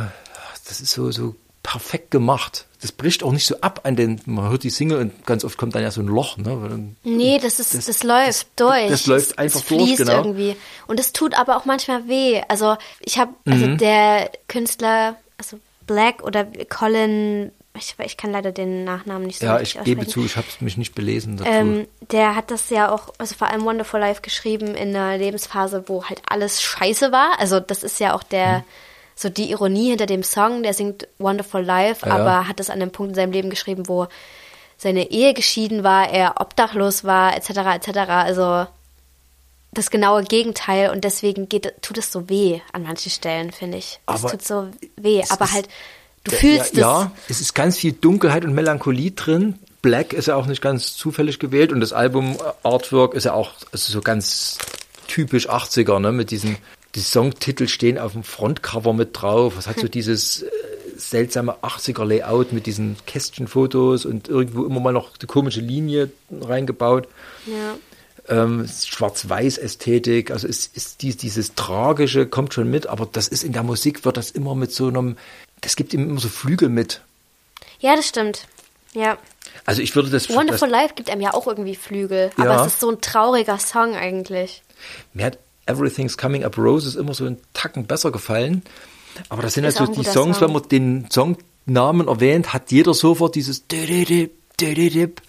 das ist so, so perfekt gemacht. Das bricht auch nicht so ab an den, man hört die Single und ganz oft kommt dann ja so ein Loch, ne? dann- Nee, das ist, das, Das- läuft das- durch. das läuft es, einfach es durch, fließt genau. irgendwie. Und es tut aber auch manchmal weh. Also ich habe, also Mhm. der Künstler, also Black oder Colin, ich, ich kann leider den Nachnamen nicht so Ja, ich gebe zu, ich habe mich nicht belesen dazu. Ähm, der hat das ja auch, also vor allem Wonderful Life geschrieben in einer Lebensphase, wo halt alles scheiße war. Also das ist ja auch der, Mhm. so die Ironie hinter dem Song. Der singt Wonderful Life, Ja. aber hat das an einem Punkt in seinem Leben geschrieben, wo seine Ehe geschieden war, er obdachlos war, etc., etc. Also das genaue Gegenteil und deswegen geht, tut es so weh an manchen Stellen, finde ich. Es tut so weh, es aber ist- halt, du Ja, fühlst ja, es. Ja, es ist ganz viel Dunkelheit und Melancholie drin. Black ist ja auch nicht ganz zufällig gewählt und das Album äh, Artwork ist ja auch also so ganz typisch 80er, ne, mit diesen, die Songtitel stehen auf dem Frontcover mit drauf. Es hat so dieses äh, seltsame 80er Layout mit diesen Kästchenfotos und irgendwo immer mal noch die komische Linie reingebaut Ja. ähm, Schwarz-Weiß-Ästhetik, also ist, ist dies, dieses Tragische kommt schon mit, aber das ist in der Musik, wird das immer mit so einem, das gibt ihm immer so Flügel mit. ja, das stimmt. Ja. Also ich würde das, Wonderful das Life gibt einem ja auch irgendwie Flügel, aber Ja. es ist so ein trauriger Song eigentlich. mir hat Everything's Coming Up Roses immer so einen Tacken besser gefallen, aber das sind halt so die Songs, Song. wenn man den Songnamen erwähnt, hat jeder sofort dieses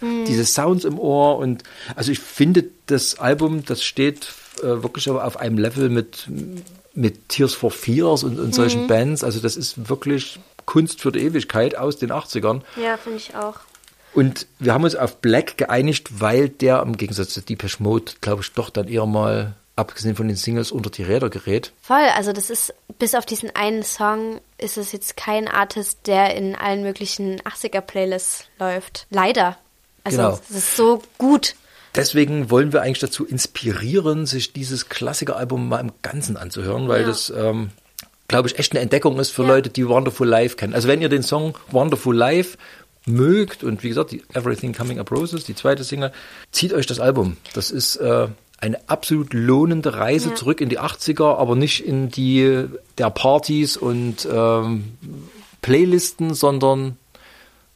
Mhm. diese Sounds im Ohr und also ich finde das Album, das steht äh, wirklich auf einem Level mit mit Tears for Fears und, und solchen Mhm. Bands, also das ist wirklich Kunst für die Ewigkeit aus den 80ern. Ja, finde ich auch. Und wir haben uns auf Black geeinigt, weil der im Gegensatz zu Depeche Mode, glaube ich, doch dann eher mal abgesehen von den Singles, unter die Räder gerät. Voll, also das ist, bis auf diesen einen Song, ist es jetzt kein Artist, der in allen möglichen 80er-Playlists läuft. Leider. Also Genau. es ist so gut. Deswegen wollen wir eigentlich dazu inspirieren, sich dieses Klassikeralbum mal im Ganzen anzuhören, weil Ja. das, ähm, glaube ich, echt eine Entdeckung ist für Ja. Leute, die Wonderful Life kennen. Also wenn ihr den Song Wonderful Life mögt und wie gesagt, die Everything Coming Up Roses, die zweite Single, zieht euch das Album. Das ist äh, eine absolut lohnende Reise Ja. zurück in die 80er, aber nicht in die der Partys und ähm, Playlisten, sondern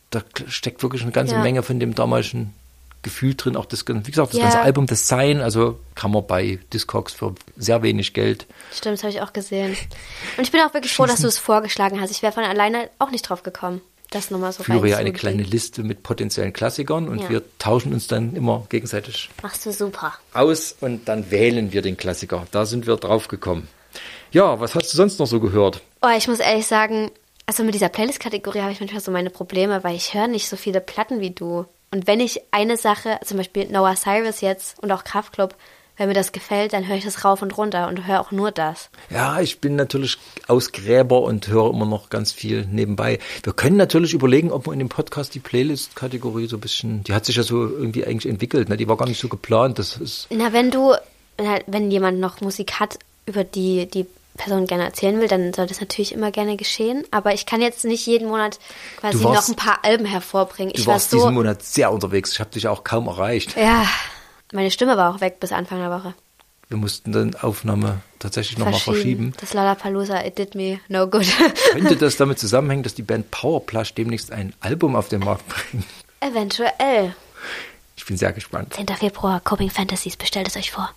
da steckt wirklich eine ganze Ja. Menge von dem damaligen Gefühl drin. Auch das, wie gesagt, das Ja. ganze Album Design, also kann man bei Discogs für sehr wenig Geld. Stimmt, das habe ich auch gesehen. Und ich bin auch wirklich froh, dass du es vorgeschlagen hast. Ich wäre von alleine auch nicht drauf gekommen, das nochmal so Ich führe ja eine kleine Liste mit potenziellen Klassikern und Ja. wir tauschen uns dann immer gegenseitig Machst du super. aus und dann wählen wir den Klassiker. Da sind wir drauf gekommen. Ja, was hast du sonst noch so gehört? Oh, ich muss ehrlich sagen, also mit dieser Playlist-Kategorie habe ich manchmal so meine Probleme, weil ich höre nicht so viele Platten wie du. Und wenn ich eine Sache, zum Beispiel Noah Cyrus jetzt und auch Kraftklub, wenn mir das gefällt, dann höre ich das rauf und runter und höre auch nur das. Ja, ich bin natürlich Ausgräber und höre immer noch ganz viel nebenbei. Wir können natürlich überlegen, ob wir in dem Podcast die Playlist-Kategorie so ein bisschen, die hat sich ja so irgendwie eigentlich entwickelt, ne? die war gar nicht so geplant. Das ist Na, wenn du, wenn jemand noch Musik hat, über die die Person gerne erzählen will, dann soll das natürlich immer gerne geschehen. Aber ich kann jetzt nicht jeden Monat quasi warst- noch ein paar Alben hervorbringen. Du Ich war warst so, diesen Monat sehr unterwegs. Ich habe dich auch kaum erreicht. ja, meine Stimme war auch weg bis Anfang der Woche. Wir mussten dann Aufnahme tatsächlich nochmal verschieben. Das Lollapalooza, it did me no good. Könnte das damit zusammenhängen, dass die Band Powerplush demnächst ein Album auf den Markt bringt? Eventuell. Ich bin sehr gespannt. 10. Februar, Coping Fantasies, bestellt es euch vor.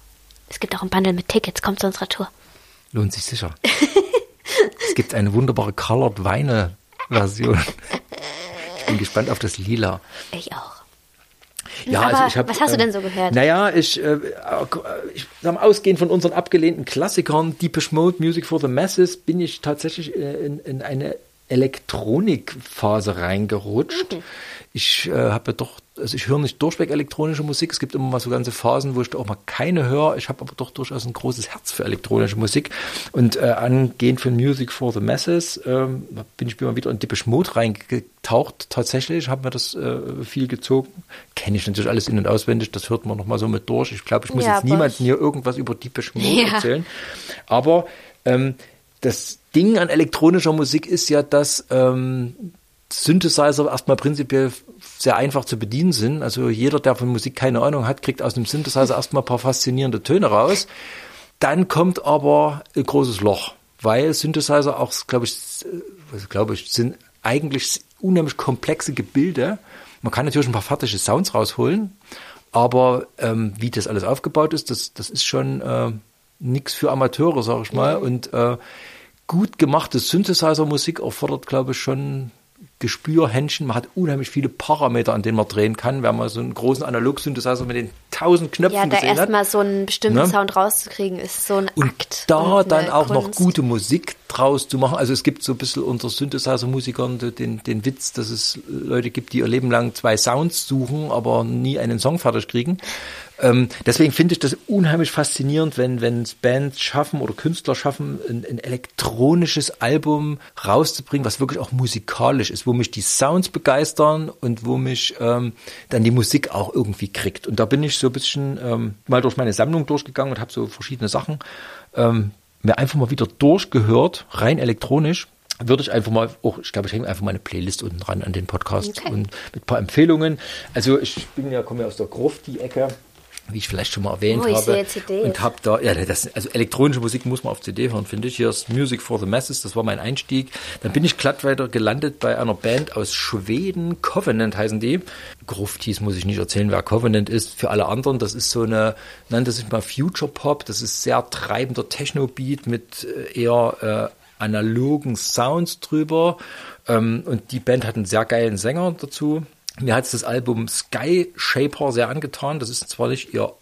Es gibt auch ein Bundle mit Tickets, kommt zu unserer Tour. Lohnt sich sicher. es gibt eine wunderbare Colored Weine Version. Ich bin gespannt auf das Lila. Ich auch. Ja, Aber also ich hab, was hast du ähm, denn so gehört? Naja, ich, äh, ich sag mal, ausgehend von unseren abgelehnten Klassikern, Deepish Mode, Music for the Masses, bin ich tatsächlich äh, in, in eine Elektronikphase reingerutscht. Mhm. Ich äh, habe ja doch, also ich höre nicht durchweg elektronische Musik. Es gibt immer mal so ganze Phasen, wo ich da auch mal keine höre. Ich habe aber doch durchaus ein großes Herz für elektronische Musik. Und äh, angehend von Music for the Masses ähm, bin ich mal wieder in Deepish Mode reingetaucht. Tatsächlich habe mir das äh, viel gezogen. Kenne ich natürlich alles in- und auswendig. Das hört man noch mal so mit durch. Ich glaube, ich muss Ja, jetzt ich- hier irgendwas über Deepish Mode Ja. erzählen. Aber ähm, das Ding an elektronischer Musik ist ja, dass ähm, Synthesizer erstmal prinzipiell sehr einfach zu bedienen sind. Also jeder, der von Musik keine Ahnung hat, kriegt aus einem Synthesizer erstmal ein paar faszinierende Töne raus. Dann kommt aber ein großes Loch, weil Synthesizer auch, glaube ich, was glaube ich, sind eigentlich unheimlich komplexe Gebilde. Man kann natürlich ein paar fertige Sounds rausholen, aber ähm, wie das alles aufgebaut ist, das, das ist schon äh, nichts für Amateure, sage ich mal. Und äh, gut gemachte Synthesizer-Musik erfordert, glaube ich, schon Gespür, Händchen. Man hat unheimlich viele Parameter, an denen man drehen kann. Wenn man so einen großen Analog-Synthesizer mit den tausend Knöpfen Ja, da gesehen hat. erstmal so einen bestimmten Ne? Sound rauszukriegen, ist so ein Und Akt. da und dann auch noch Kunst. gute Musik draus zu machen. Also es gibt so ein bisschen unter Synthesizer-Musikern den, den Witz, dass es Leute gibt, die ihr Leben lang zwei Sounds suchen, aber nie einen Song fertig kriegen. Ähm, deswegen finde ich das unheimlich faszinierend, wenn wenn es Bands schaffen oder Künstler schaffen, ein, ein elektronisches Album rauszubringen, was wirklich auch musikalisch ist, wo mich die Sounds begeistern und wo mich ähm, dann die Musik auch irgendwie kriegt. Und da bin ich so ein bisschen ähm, mal durch meine Sammlung durchgegangen und habe so verschiedene Sachen ähm, mir einfach mal wieder durchgehört, rein elektronisch. Würde ich einfach mal, auch, ich glaube, ich hänge einfach mal eine Playlist unten dran an den Podcast Okay. und mit ein paar Empfehlungen. Also ich bin ja, komme ja aus der Gruft, die Ecke, wie ich vielleicht schon mal erwähnt Oh, ich habe. Und habe da, ja, das, also elektronische Musik muss man auf CD hören, finde ich. Hier ist Music for the Masses, das war mein Einstieg. Dann bin ich glatt weiter gelandet bei einer Band aus Schweden, Covenant heißen die. Gruftis muss ich nicht erzählen, wer Covenant ist. Für alle anderen, das ist so eine, nannte sich mal Future Pop, das ist sehr treibender Techno-Beat mit äh, eher äh, analogen Sounds drüber. Ähm, und die Band hat einen sehr geilen Sänger dazu. Mir hat das Album Sky Shaper sehr angetan. Das ist zwar nicht ihr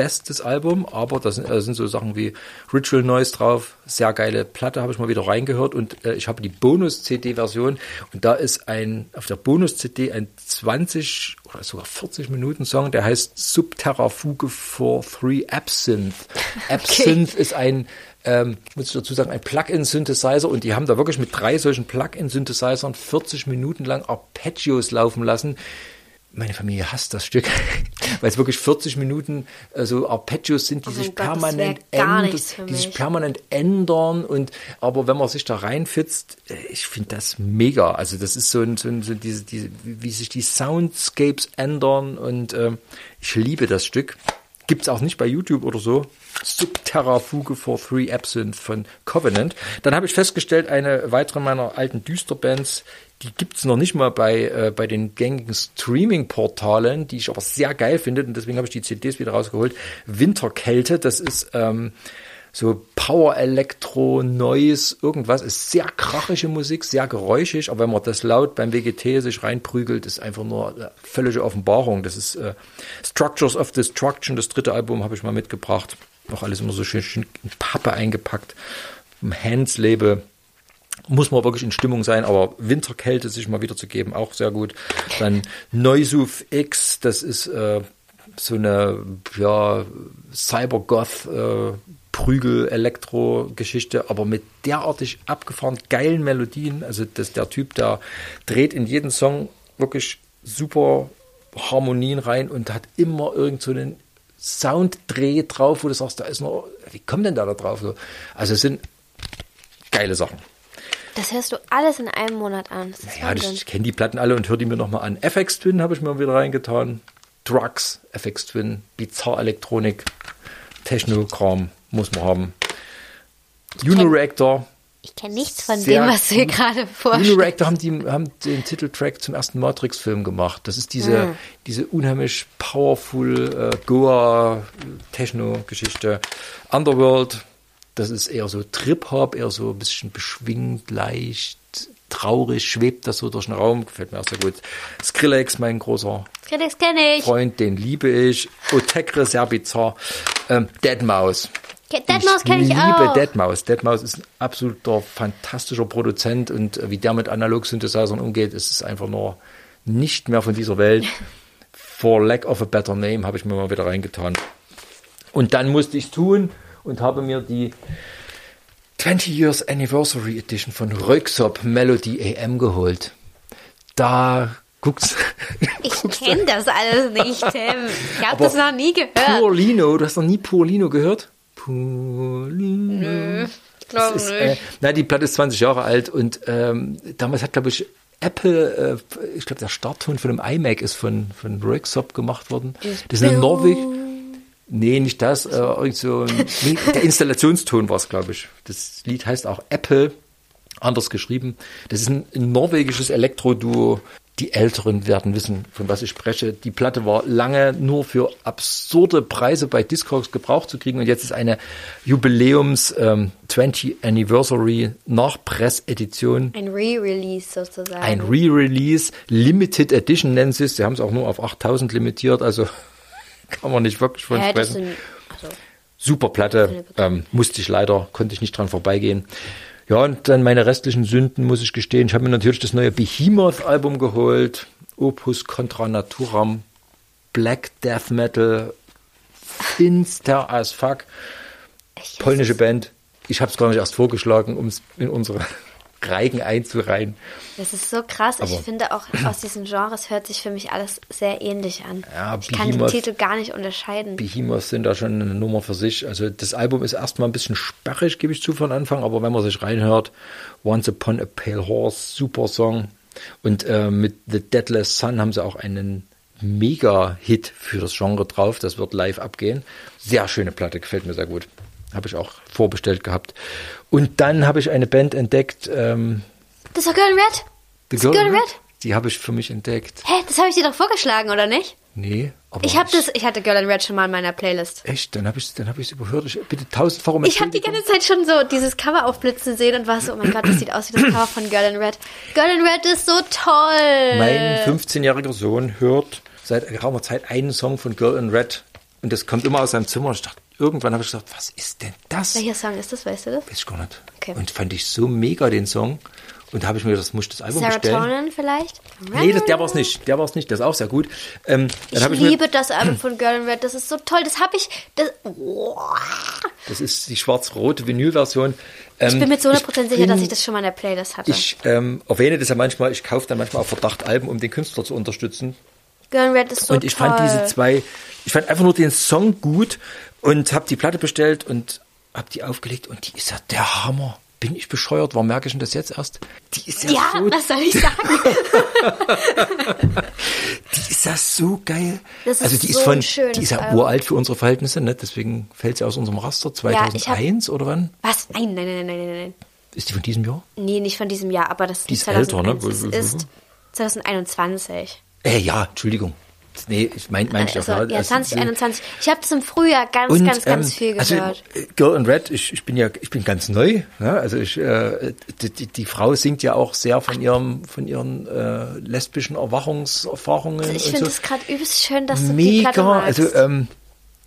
bestes Album, aber da sind, äh, sind so Sachen wie Ritual Noise drauf, sehr geile Platte, habe ich mal wieder reingehört und äh, ich habe die Bonus-CD-Version und da ist ein, auf der Bonus-CD ein 20 oder sogar 40 Minuten Song, der heißt Subterrafuge for Three Absinthe. Absinthe ist ein ähm, ich muss dazu sagen, ein Plug-in-Synthesizer und die haben da wirklich mit drei solchen Plug-in-Synthesizern 40 Minuten lang Arpeggios laufen lassen. Meine Familie hasst das Stück, weil es wirklich 40 Minuten äh, so Arpeggios sind, die Oh sich Gott, permanent ändern, die sich permanent ändern und aber wenn man sich da reinfitzt, äh, ich finde das mega. Also das ist so ein, so ein so diese, diese, wie sich die Soundscapes ändern und ähm, ich liebe das Stück. Gibt's auch nicht bei YouTube oder so. Subterrafuge for Three Absinthe von Covenant. Dann habe ich festgestellt, eine weitere meiner alten Düsterbands, die gibt's noch nicht mal bei, äh, bei den gängigen Streaming-Portalen, die ich aber sehr geil finde und deswegen habe ich die CDs wieder rausgeholt. Winterkälte, das ist ähm, so Power Elektro, Noise, irgendwas, ist sehr krachige Musik, sehr geräuschig, aber wenn man das laut beim WGT sich reinprügelt, ist einfach nur eine völlige Offenbarung. Das ist äh, Structures of Destruction, das dritte Album habe ich mal mitgebracht. Noch alles immer so schön, schön in Pappe eingepackt. Hands-Label muss man wirklich in Stimmung sein, aber Winterkälte sich mal wieder zu geben, auch sehr gut. Dann Neusuf X, das ist äh, so eine ja, Cybergoth äh, Prügel-Elektro-Geschichte, aber mit derartig abgefahren geilen Melodien. Also das, der Typ, der dreht in jeden Song wirklich super Harmonien rein und hat immer irgend so einen Sounddreh drauf, wo du sagst, da ist noch, wie kommt denn da da drauf? So, Also es sind geile Sachen. Das hörst du alles in einem Monat an. Ja, Wahnsinn. ich kenne die Platten alle und höre die mir nochmal an. FX Twin habe ich mir wieder reingetan. Drugs, FX Twin, Bizarre Elektronik, Techno-Kram muss man haben. Unireactor. Ich kenne nichts von dem, was du hier gerade vorstellst. Unireactor haben, die, haben den Titeltrack zum ersten Matrix-Film gemacht. Das ist diese, Mhm. diese unheimlich powerful äh, Goa-Techno-Geschichte. Underworld, das ist eher so Trip-Hop, eher so ein bisschen beschwingt, leicht, traurig, schwebt das so durch den Raum. Gefällt mir auch sehr gut. Skrillex, mein großer Kritiks kenne ich. Freund, den liebe ich. Otekre, sehr bizarr. Ähm, Deadmau5. Ke- Deadmau5 kenn ich liebe auch. Deadmau5. Deadmau5 ist ein absoluter, fantastischer Produzent und äh, wie der mit Analog-Synthesizern umgeht, ist es einfach nur nicht mehr von dieser Welt. For lack of a better name habe ich mir mal wieder reingetan. Und dann musste ich tun und habe mir die 20 Years Anniversary Edition von Röksop Melody AM geholt. Da guckst Ich kenne das alles nicht, Tim. Ich habe das noch nie gehört. Purlino, du hast noch nie Purlino gehört? Purlino. Ich glaube ist, nicht. äh, na, die Platte ist 20 Jahre alt und ähm, damals hat, glaube ich, Apple, äh, ich glaube, der Startton von dem iMac ist von, von Röksop gemacht worden. Das ist eine Norweg. Nee, nicht das. Äh, irgend so ein, nee, der Installationston war es, glaube ich. Das Lied heißt auch Apple, anders geschrieben. Das ist ein, ein norwegisches Elektro-Duo. Die Älteren werden wissen, von was ich spreche. Die Platte war lange nur für absurde Preise bei Discogs gebraucht zu kriegen und jetzt ist eine Jubiläums ähm, 20 Anniversary Nachpressedition Ein Re-Release sozusagen. ein Re-Release, Limited Edition nennen sie es. Sie haben es auch nur auf 8000 limitiert, also kann man nicht wirklich von sprechen. also, Super Platte, ähm, musste ich leider, konnte ich nicht dran vorbeigehen. Ja, und dann meine restlichen Sünden, muss ich gestehen. Ich habe mir natürlich das neue Behemoth-Album geholt. Opus Contra Naturam. Black Death Metal. Finster as fuck. Polnische Band. Ich habe es gar nicht erst vorgeschlagen, um es in unsere Reigen einzureihen. Das ist so krass. ich Aber- finde auch aus diesen Genres hört sich für mich alles sehr ähnlich an. Ja, ich kann Behemoth- Titel gar nicht unterscheiden. Behemoth sind da schon eine Nummer für sich. Also das Album ist erstmal ein bisschen sperrig, gebe ich zu von Anfang, aber wenn man sich reinhört, Once Upon a Pale Horse, super Song. Und äh, mit The Deadless Sun haben sie auch einen Mega-Hit für das Genre drauf. Das wird live abgehen. Sehr schöne Platte, gefällt mir sehr gut. Habe ich auch vorbestellt gehabt. Und dann habe ich eine Band entdeckt, ähm, Das war Girl in Red? The ist Girl in Red? Die habe ich für mich entdeckt. Hä, das habe ich dir doch vorgeschlagen, oder nicht? Nee, aber Ich habe das, ich hatte Girl in Red schon mal in meiner Playlist. Echt, dann habe ich dann habe ich es überhört. Ich, bitte tausendfach um Ich habe die ganze Zeit schon so dieses Cover aufblitzen sehen und war so, oh mein Gott, das sieht aus wie das Cover von Girl in Red. Girl in Red ist so toll. Mein 15-jähriger Sohn hört seit geraumer Zeit einen Song von Girl in Red und das kommt immer aus seinem Zimmer. Und ich dachte, irgendwann habe ich gesagt, was ist denn das? Welcher Song ist das, weißt du das? Weiß ich gar nicht. Okay. Und fand ich so mega den Song. Und da habe ich mir das muss ich das Album bestellen. Serotonin vielleicht? Nee, das, der war es nicht. Der war es nicht. Das ist auch sehr gut. Ähm, dann Ich ich liebe das Album von Girl in Red. Das ist so toll. Das habe ich. Das, oh. das ist die schwarz-rote Vinyl-Version. Ähm, Ich bin mir zu 100% sicher, bin- dass ich das schon mal in der Playlist hatte. Ich ähm, erwähne das ja manchmal, ich kaufe dann manchmal auf Verdacht Alben, um den Künstler zu unterstützen. Girl Red ist so und ich toll. fand diese zwei, ich fand einfach nur den Song gut und habe die Platte bestellt und habe die aufgelegt und die ist ja der Hammer. Bin ich bescheuert? Warum merke ich denn das jetzt erst? Die ist ja, Ja, so, was soll ich sagen? die ist ja so geil. Das ist also die ist so von, ein schönes die ist ja Album. uralt für unsere Verhältnisse, ne? Deswegen fällt sie aus unserem Raster. Ja, ich hab- 2001 oder wann? Was? Nein, nein, nein, nein, nein, nein. Ist die von diesem Jahr? Nee, nicht von diesem Jahr, aber das Die ist 2001. älter, ne? Es ist 2021. Äh, ja, Entschuldigung. Nee, ich mein, mein ich Also, auch. ja, Das- 2021. Ich habe das im Frühjahr ganz, Und, ganz, ganz ähm, viel also, gehört. äh, Girl in Red, ich, ich bin ja, ich bin ganz neu. Ne? Also ich, äh, die, die, Frau singt ja auch sehr von ihrem, von ihren äh, lesbischen Erwachungserfahrungen. ich und finde so. es gerade übelst schön, dass du die Platte Mega, magst. also ähm,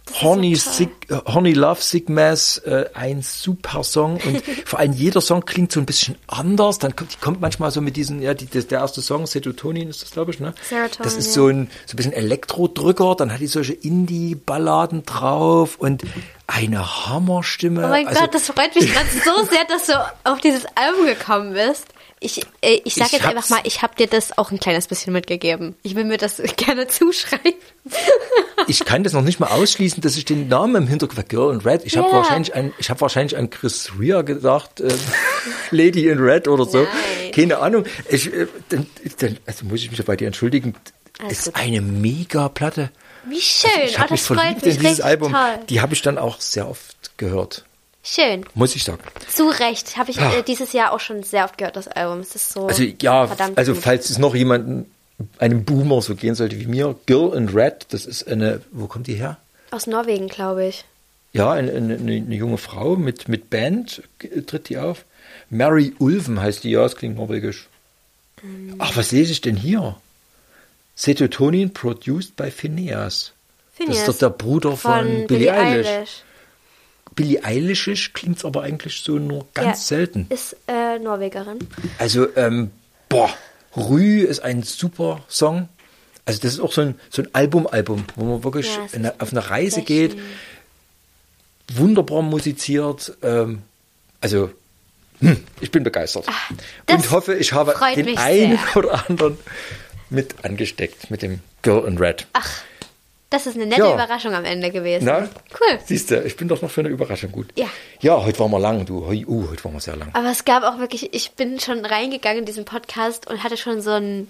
toll. Sick, äh, Horny Love Sick Mass, äh, ein super Song und vor allem jeder Song klingt so ein bisschen anders. Dann kommt, die kommt manchmal so mit diesen, ja, die, der erste Song, Serotonin ist das, glaube ich, ne? Serotonin, Das ist ja. so ein, so ein bisschen Elektrodrücker, dann hat die solche Indie-Balladen drauf und eine Hammerstimme. Oh mein also, Gott, das freut mich gerade so sehr, dass du auf dieses Album gekommen bist. Ich, äh, ich sag Ich jetzt hab's- einfach mal, ich habe dir das auch ein kleines bisschen mitgegeben. Ich will mir das gerne zuschreiben. ich kann das noch nicht mal ausschließen, dass ich den Namen im Hinterkopf Girl in Red. Ich habe Ja. wahrscheinlich an, ich habe wahrscheinlich an Chris Rea gedacht, äh, Lady in Red oder so. Nein. Keine Ahnung. Ich, äh, dann, dann, also muss ich mich bei dir entschuldigen. Alles ist gut. eine mega Platte. Wie schön. Ich oh, habe mich das freut mich in dieses Album. toll. Die habe ich dann auch sehr oft gehört, Schön. muss ich sagen. Zu Recht. Habe ich Ah. äh, dieses Jahr auch schon sehr oft gehört, das Album. Es ist so Also ja, also gut. falls es noch jemanden, einem Boomer so gehen sollte wie mir, Girl in Red, das ist eine, wo kommt die her? Aus Norwegen, glaube ich. Ja, eine, eine, eine junge Frau mit, mit Band tritt die auf. Mary Ulven heißt die, ja, es klingt norwegisch. Mhm. Ach, was lese ich denn hier? Serotonin produced by Phineas. Das Phineas. ist doch der Bruder von, Von Billie Billie Eilish. Eilish. Billie Eilish klingt aber eigentlich so nur ganz Ja. selten. Ist äh, Norwegerin. Also, ähm, boah, Rü ist ein super Song. Also das ist auch so ein, so ein Album-Album, wo man wirklich Ja, es in eine, auf eine Reise geht. Wunderbar musiziert. Ähm, also, hm, ich bin begeistert. das Und hoffe, ich habe den einen sehr. oder anderen mit angesteckt, mit dem Girl in Red. Das ist eine nette Ja. Überraschung am Ende gewesen. Na? Cool. Siehst du, ich bin doch noch für eine Überraschung gut. Ja. Ja, heute waren wir lang, du. Uh, heute waren wir sehr lang. Aber es gab auch wirklich, ich bin schon reingegangen in diesen Podcast und hatte schon so ein,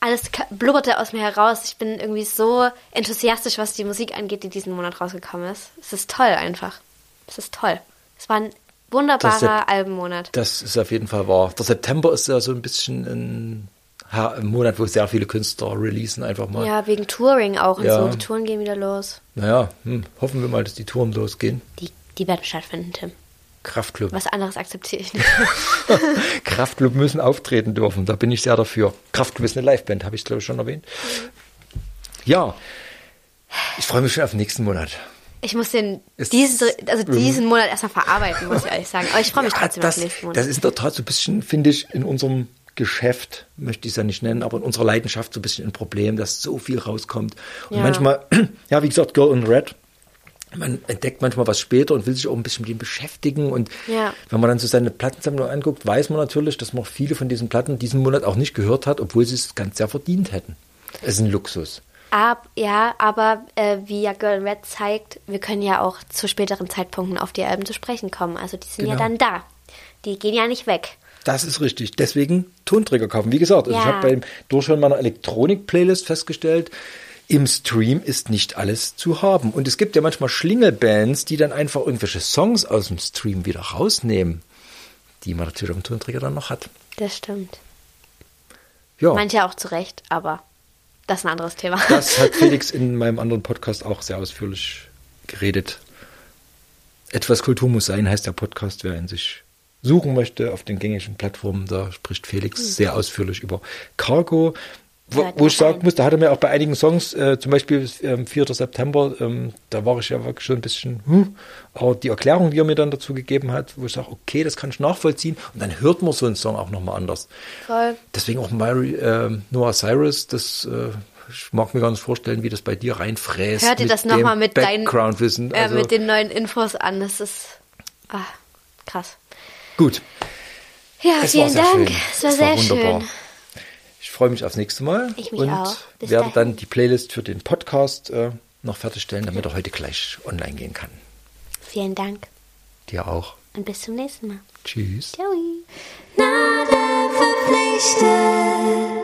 alles blubberte aus mir heraus. Ich bin irgendwie so enthusiastisch, was die Musik angeht, die diesen Monat rausgekommen ist. Es ist toll einfach. Es ist toll. Es war ein wunderbarer Das Albummonat. Das ist auf jeden Fall wahr. Der September ist ja so ein bisschen ein Monat, wo sehr viele Künstler releasen einfach mal. Ja, wegen Touring auch und Ja. so. Die Touren gehen wieder los. Naja, hm, hoffen wir mal, dass die Touren losgehen. Die, die werden stattfinden, Tim. Kraftclub. Was anderes akzeptiere ich nicht. Kraftclub müssen auftreten dürfen. Da bin ich sehr dafür. Kraftclub ist eine Liveband, habe ich glaube ich schon erwähnt. Ja, ich freue mich schon auf den nächsten Monat. Ich muss den Ist- diesen, also diesen Monat erstmal verarbeiten, muss ich ehrlich sagen. Aber ich freue mich Ja, trotzdem das, auf den nächsten Monat. das ist in der Tat so ein bisschen, finde ich, in unserem Geschäft, möchte ich es ja nicht nennen, aber in unserer Leidenschaft so ein bisschen ein Problem, dass so viel rauskommt. Und Ja. manchmal, ja, wie gesagt, Girl in Red, man entdeckt manchmal was später und will sich auch ein bisschen mit dem beschäftigen. Und Ja. wenn man dann so seine Plattensammlung anguckt, weiß man natürlich, dass man viele von diesen Platten diesen Monat auch nicht gehört hat, obwohl sie es ganz sehr verdient hätten. Es ist ein Luxus. Ab, ja, aber äh, wie ja Girl in Red zeigt, wir können ja auch zu späteren Zeitpunkten auf die Alben zu sprechen kommen. Also die sind ja Genau. dann da. Die gehen ja nicht weg. Das ist richtig. Deswegen Tonträger kaufen. Wie gesagt, also ich Ja. habe beim Durchschauen meiner Elektronik-Playlist festgestellt, im Stream ist nicht alles zu haben. Und es gibt ja manchmal Schlingelbands, die dann einfach irgendwelche Songs aus dem Stream wieder rausnehmen, die man natürlich dem Tonträger dann noch hat. Das stimmt. Ja, Manche auch zu Recht, aber das ist ein anderes Thema. das hat Felix in meinem anderen Podcast auch sehr ausführlich geredet. Etwas Kultur muss sein, heißt der Podcast, wer ihn sich suchen möchte auf den gängigen Plattformen. Da spricht Felix sehr ausführlich über Cargo. Wo, wo ich sagen rein. muss, da hat er mir auch bei einigen Songs, äh, zum Beispiel ähm, 4. September, ähm, da war ich ja wirklich schon ein bisschen, hm, aber die Erklärung, die er mir dann dazu gegeben hat, wo ich sage, okay, das kann ich nachvollziehen und dann hört man so einen Song auch nochmal anders. Voll. Deswegen auch Mary, äh, Noah Cyrus, das äh, ich mag mir gar nicht vorstellen, wie das bei dir reinfräst. Hör dir das noch dem mal mit deinen- Background-Wissen. Äh, Also, mit den neuen Infos an. Das ist ah, krass. Gut, Ja, es war vielen Dank. schön. Es war Es sehr wunderbar. schön. Ich freue mich aufs nächste Mal Ich mich und auch. Bis werde dahin. dann die Playlist für den Podcast äh, noch fertigstellen, damit er heute gleich online gehen kann. Vielen Dank Dir auch. und bis zum nächsten Mal. Tschüss. Ciao. Nada verpflichtet.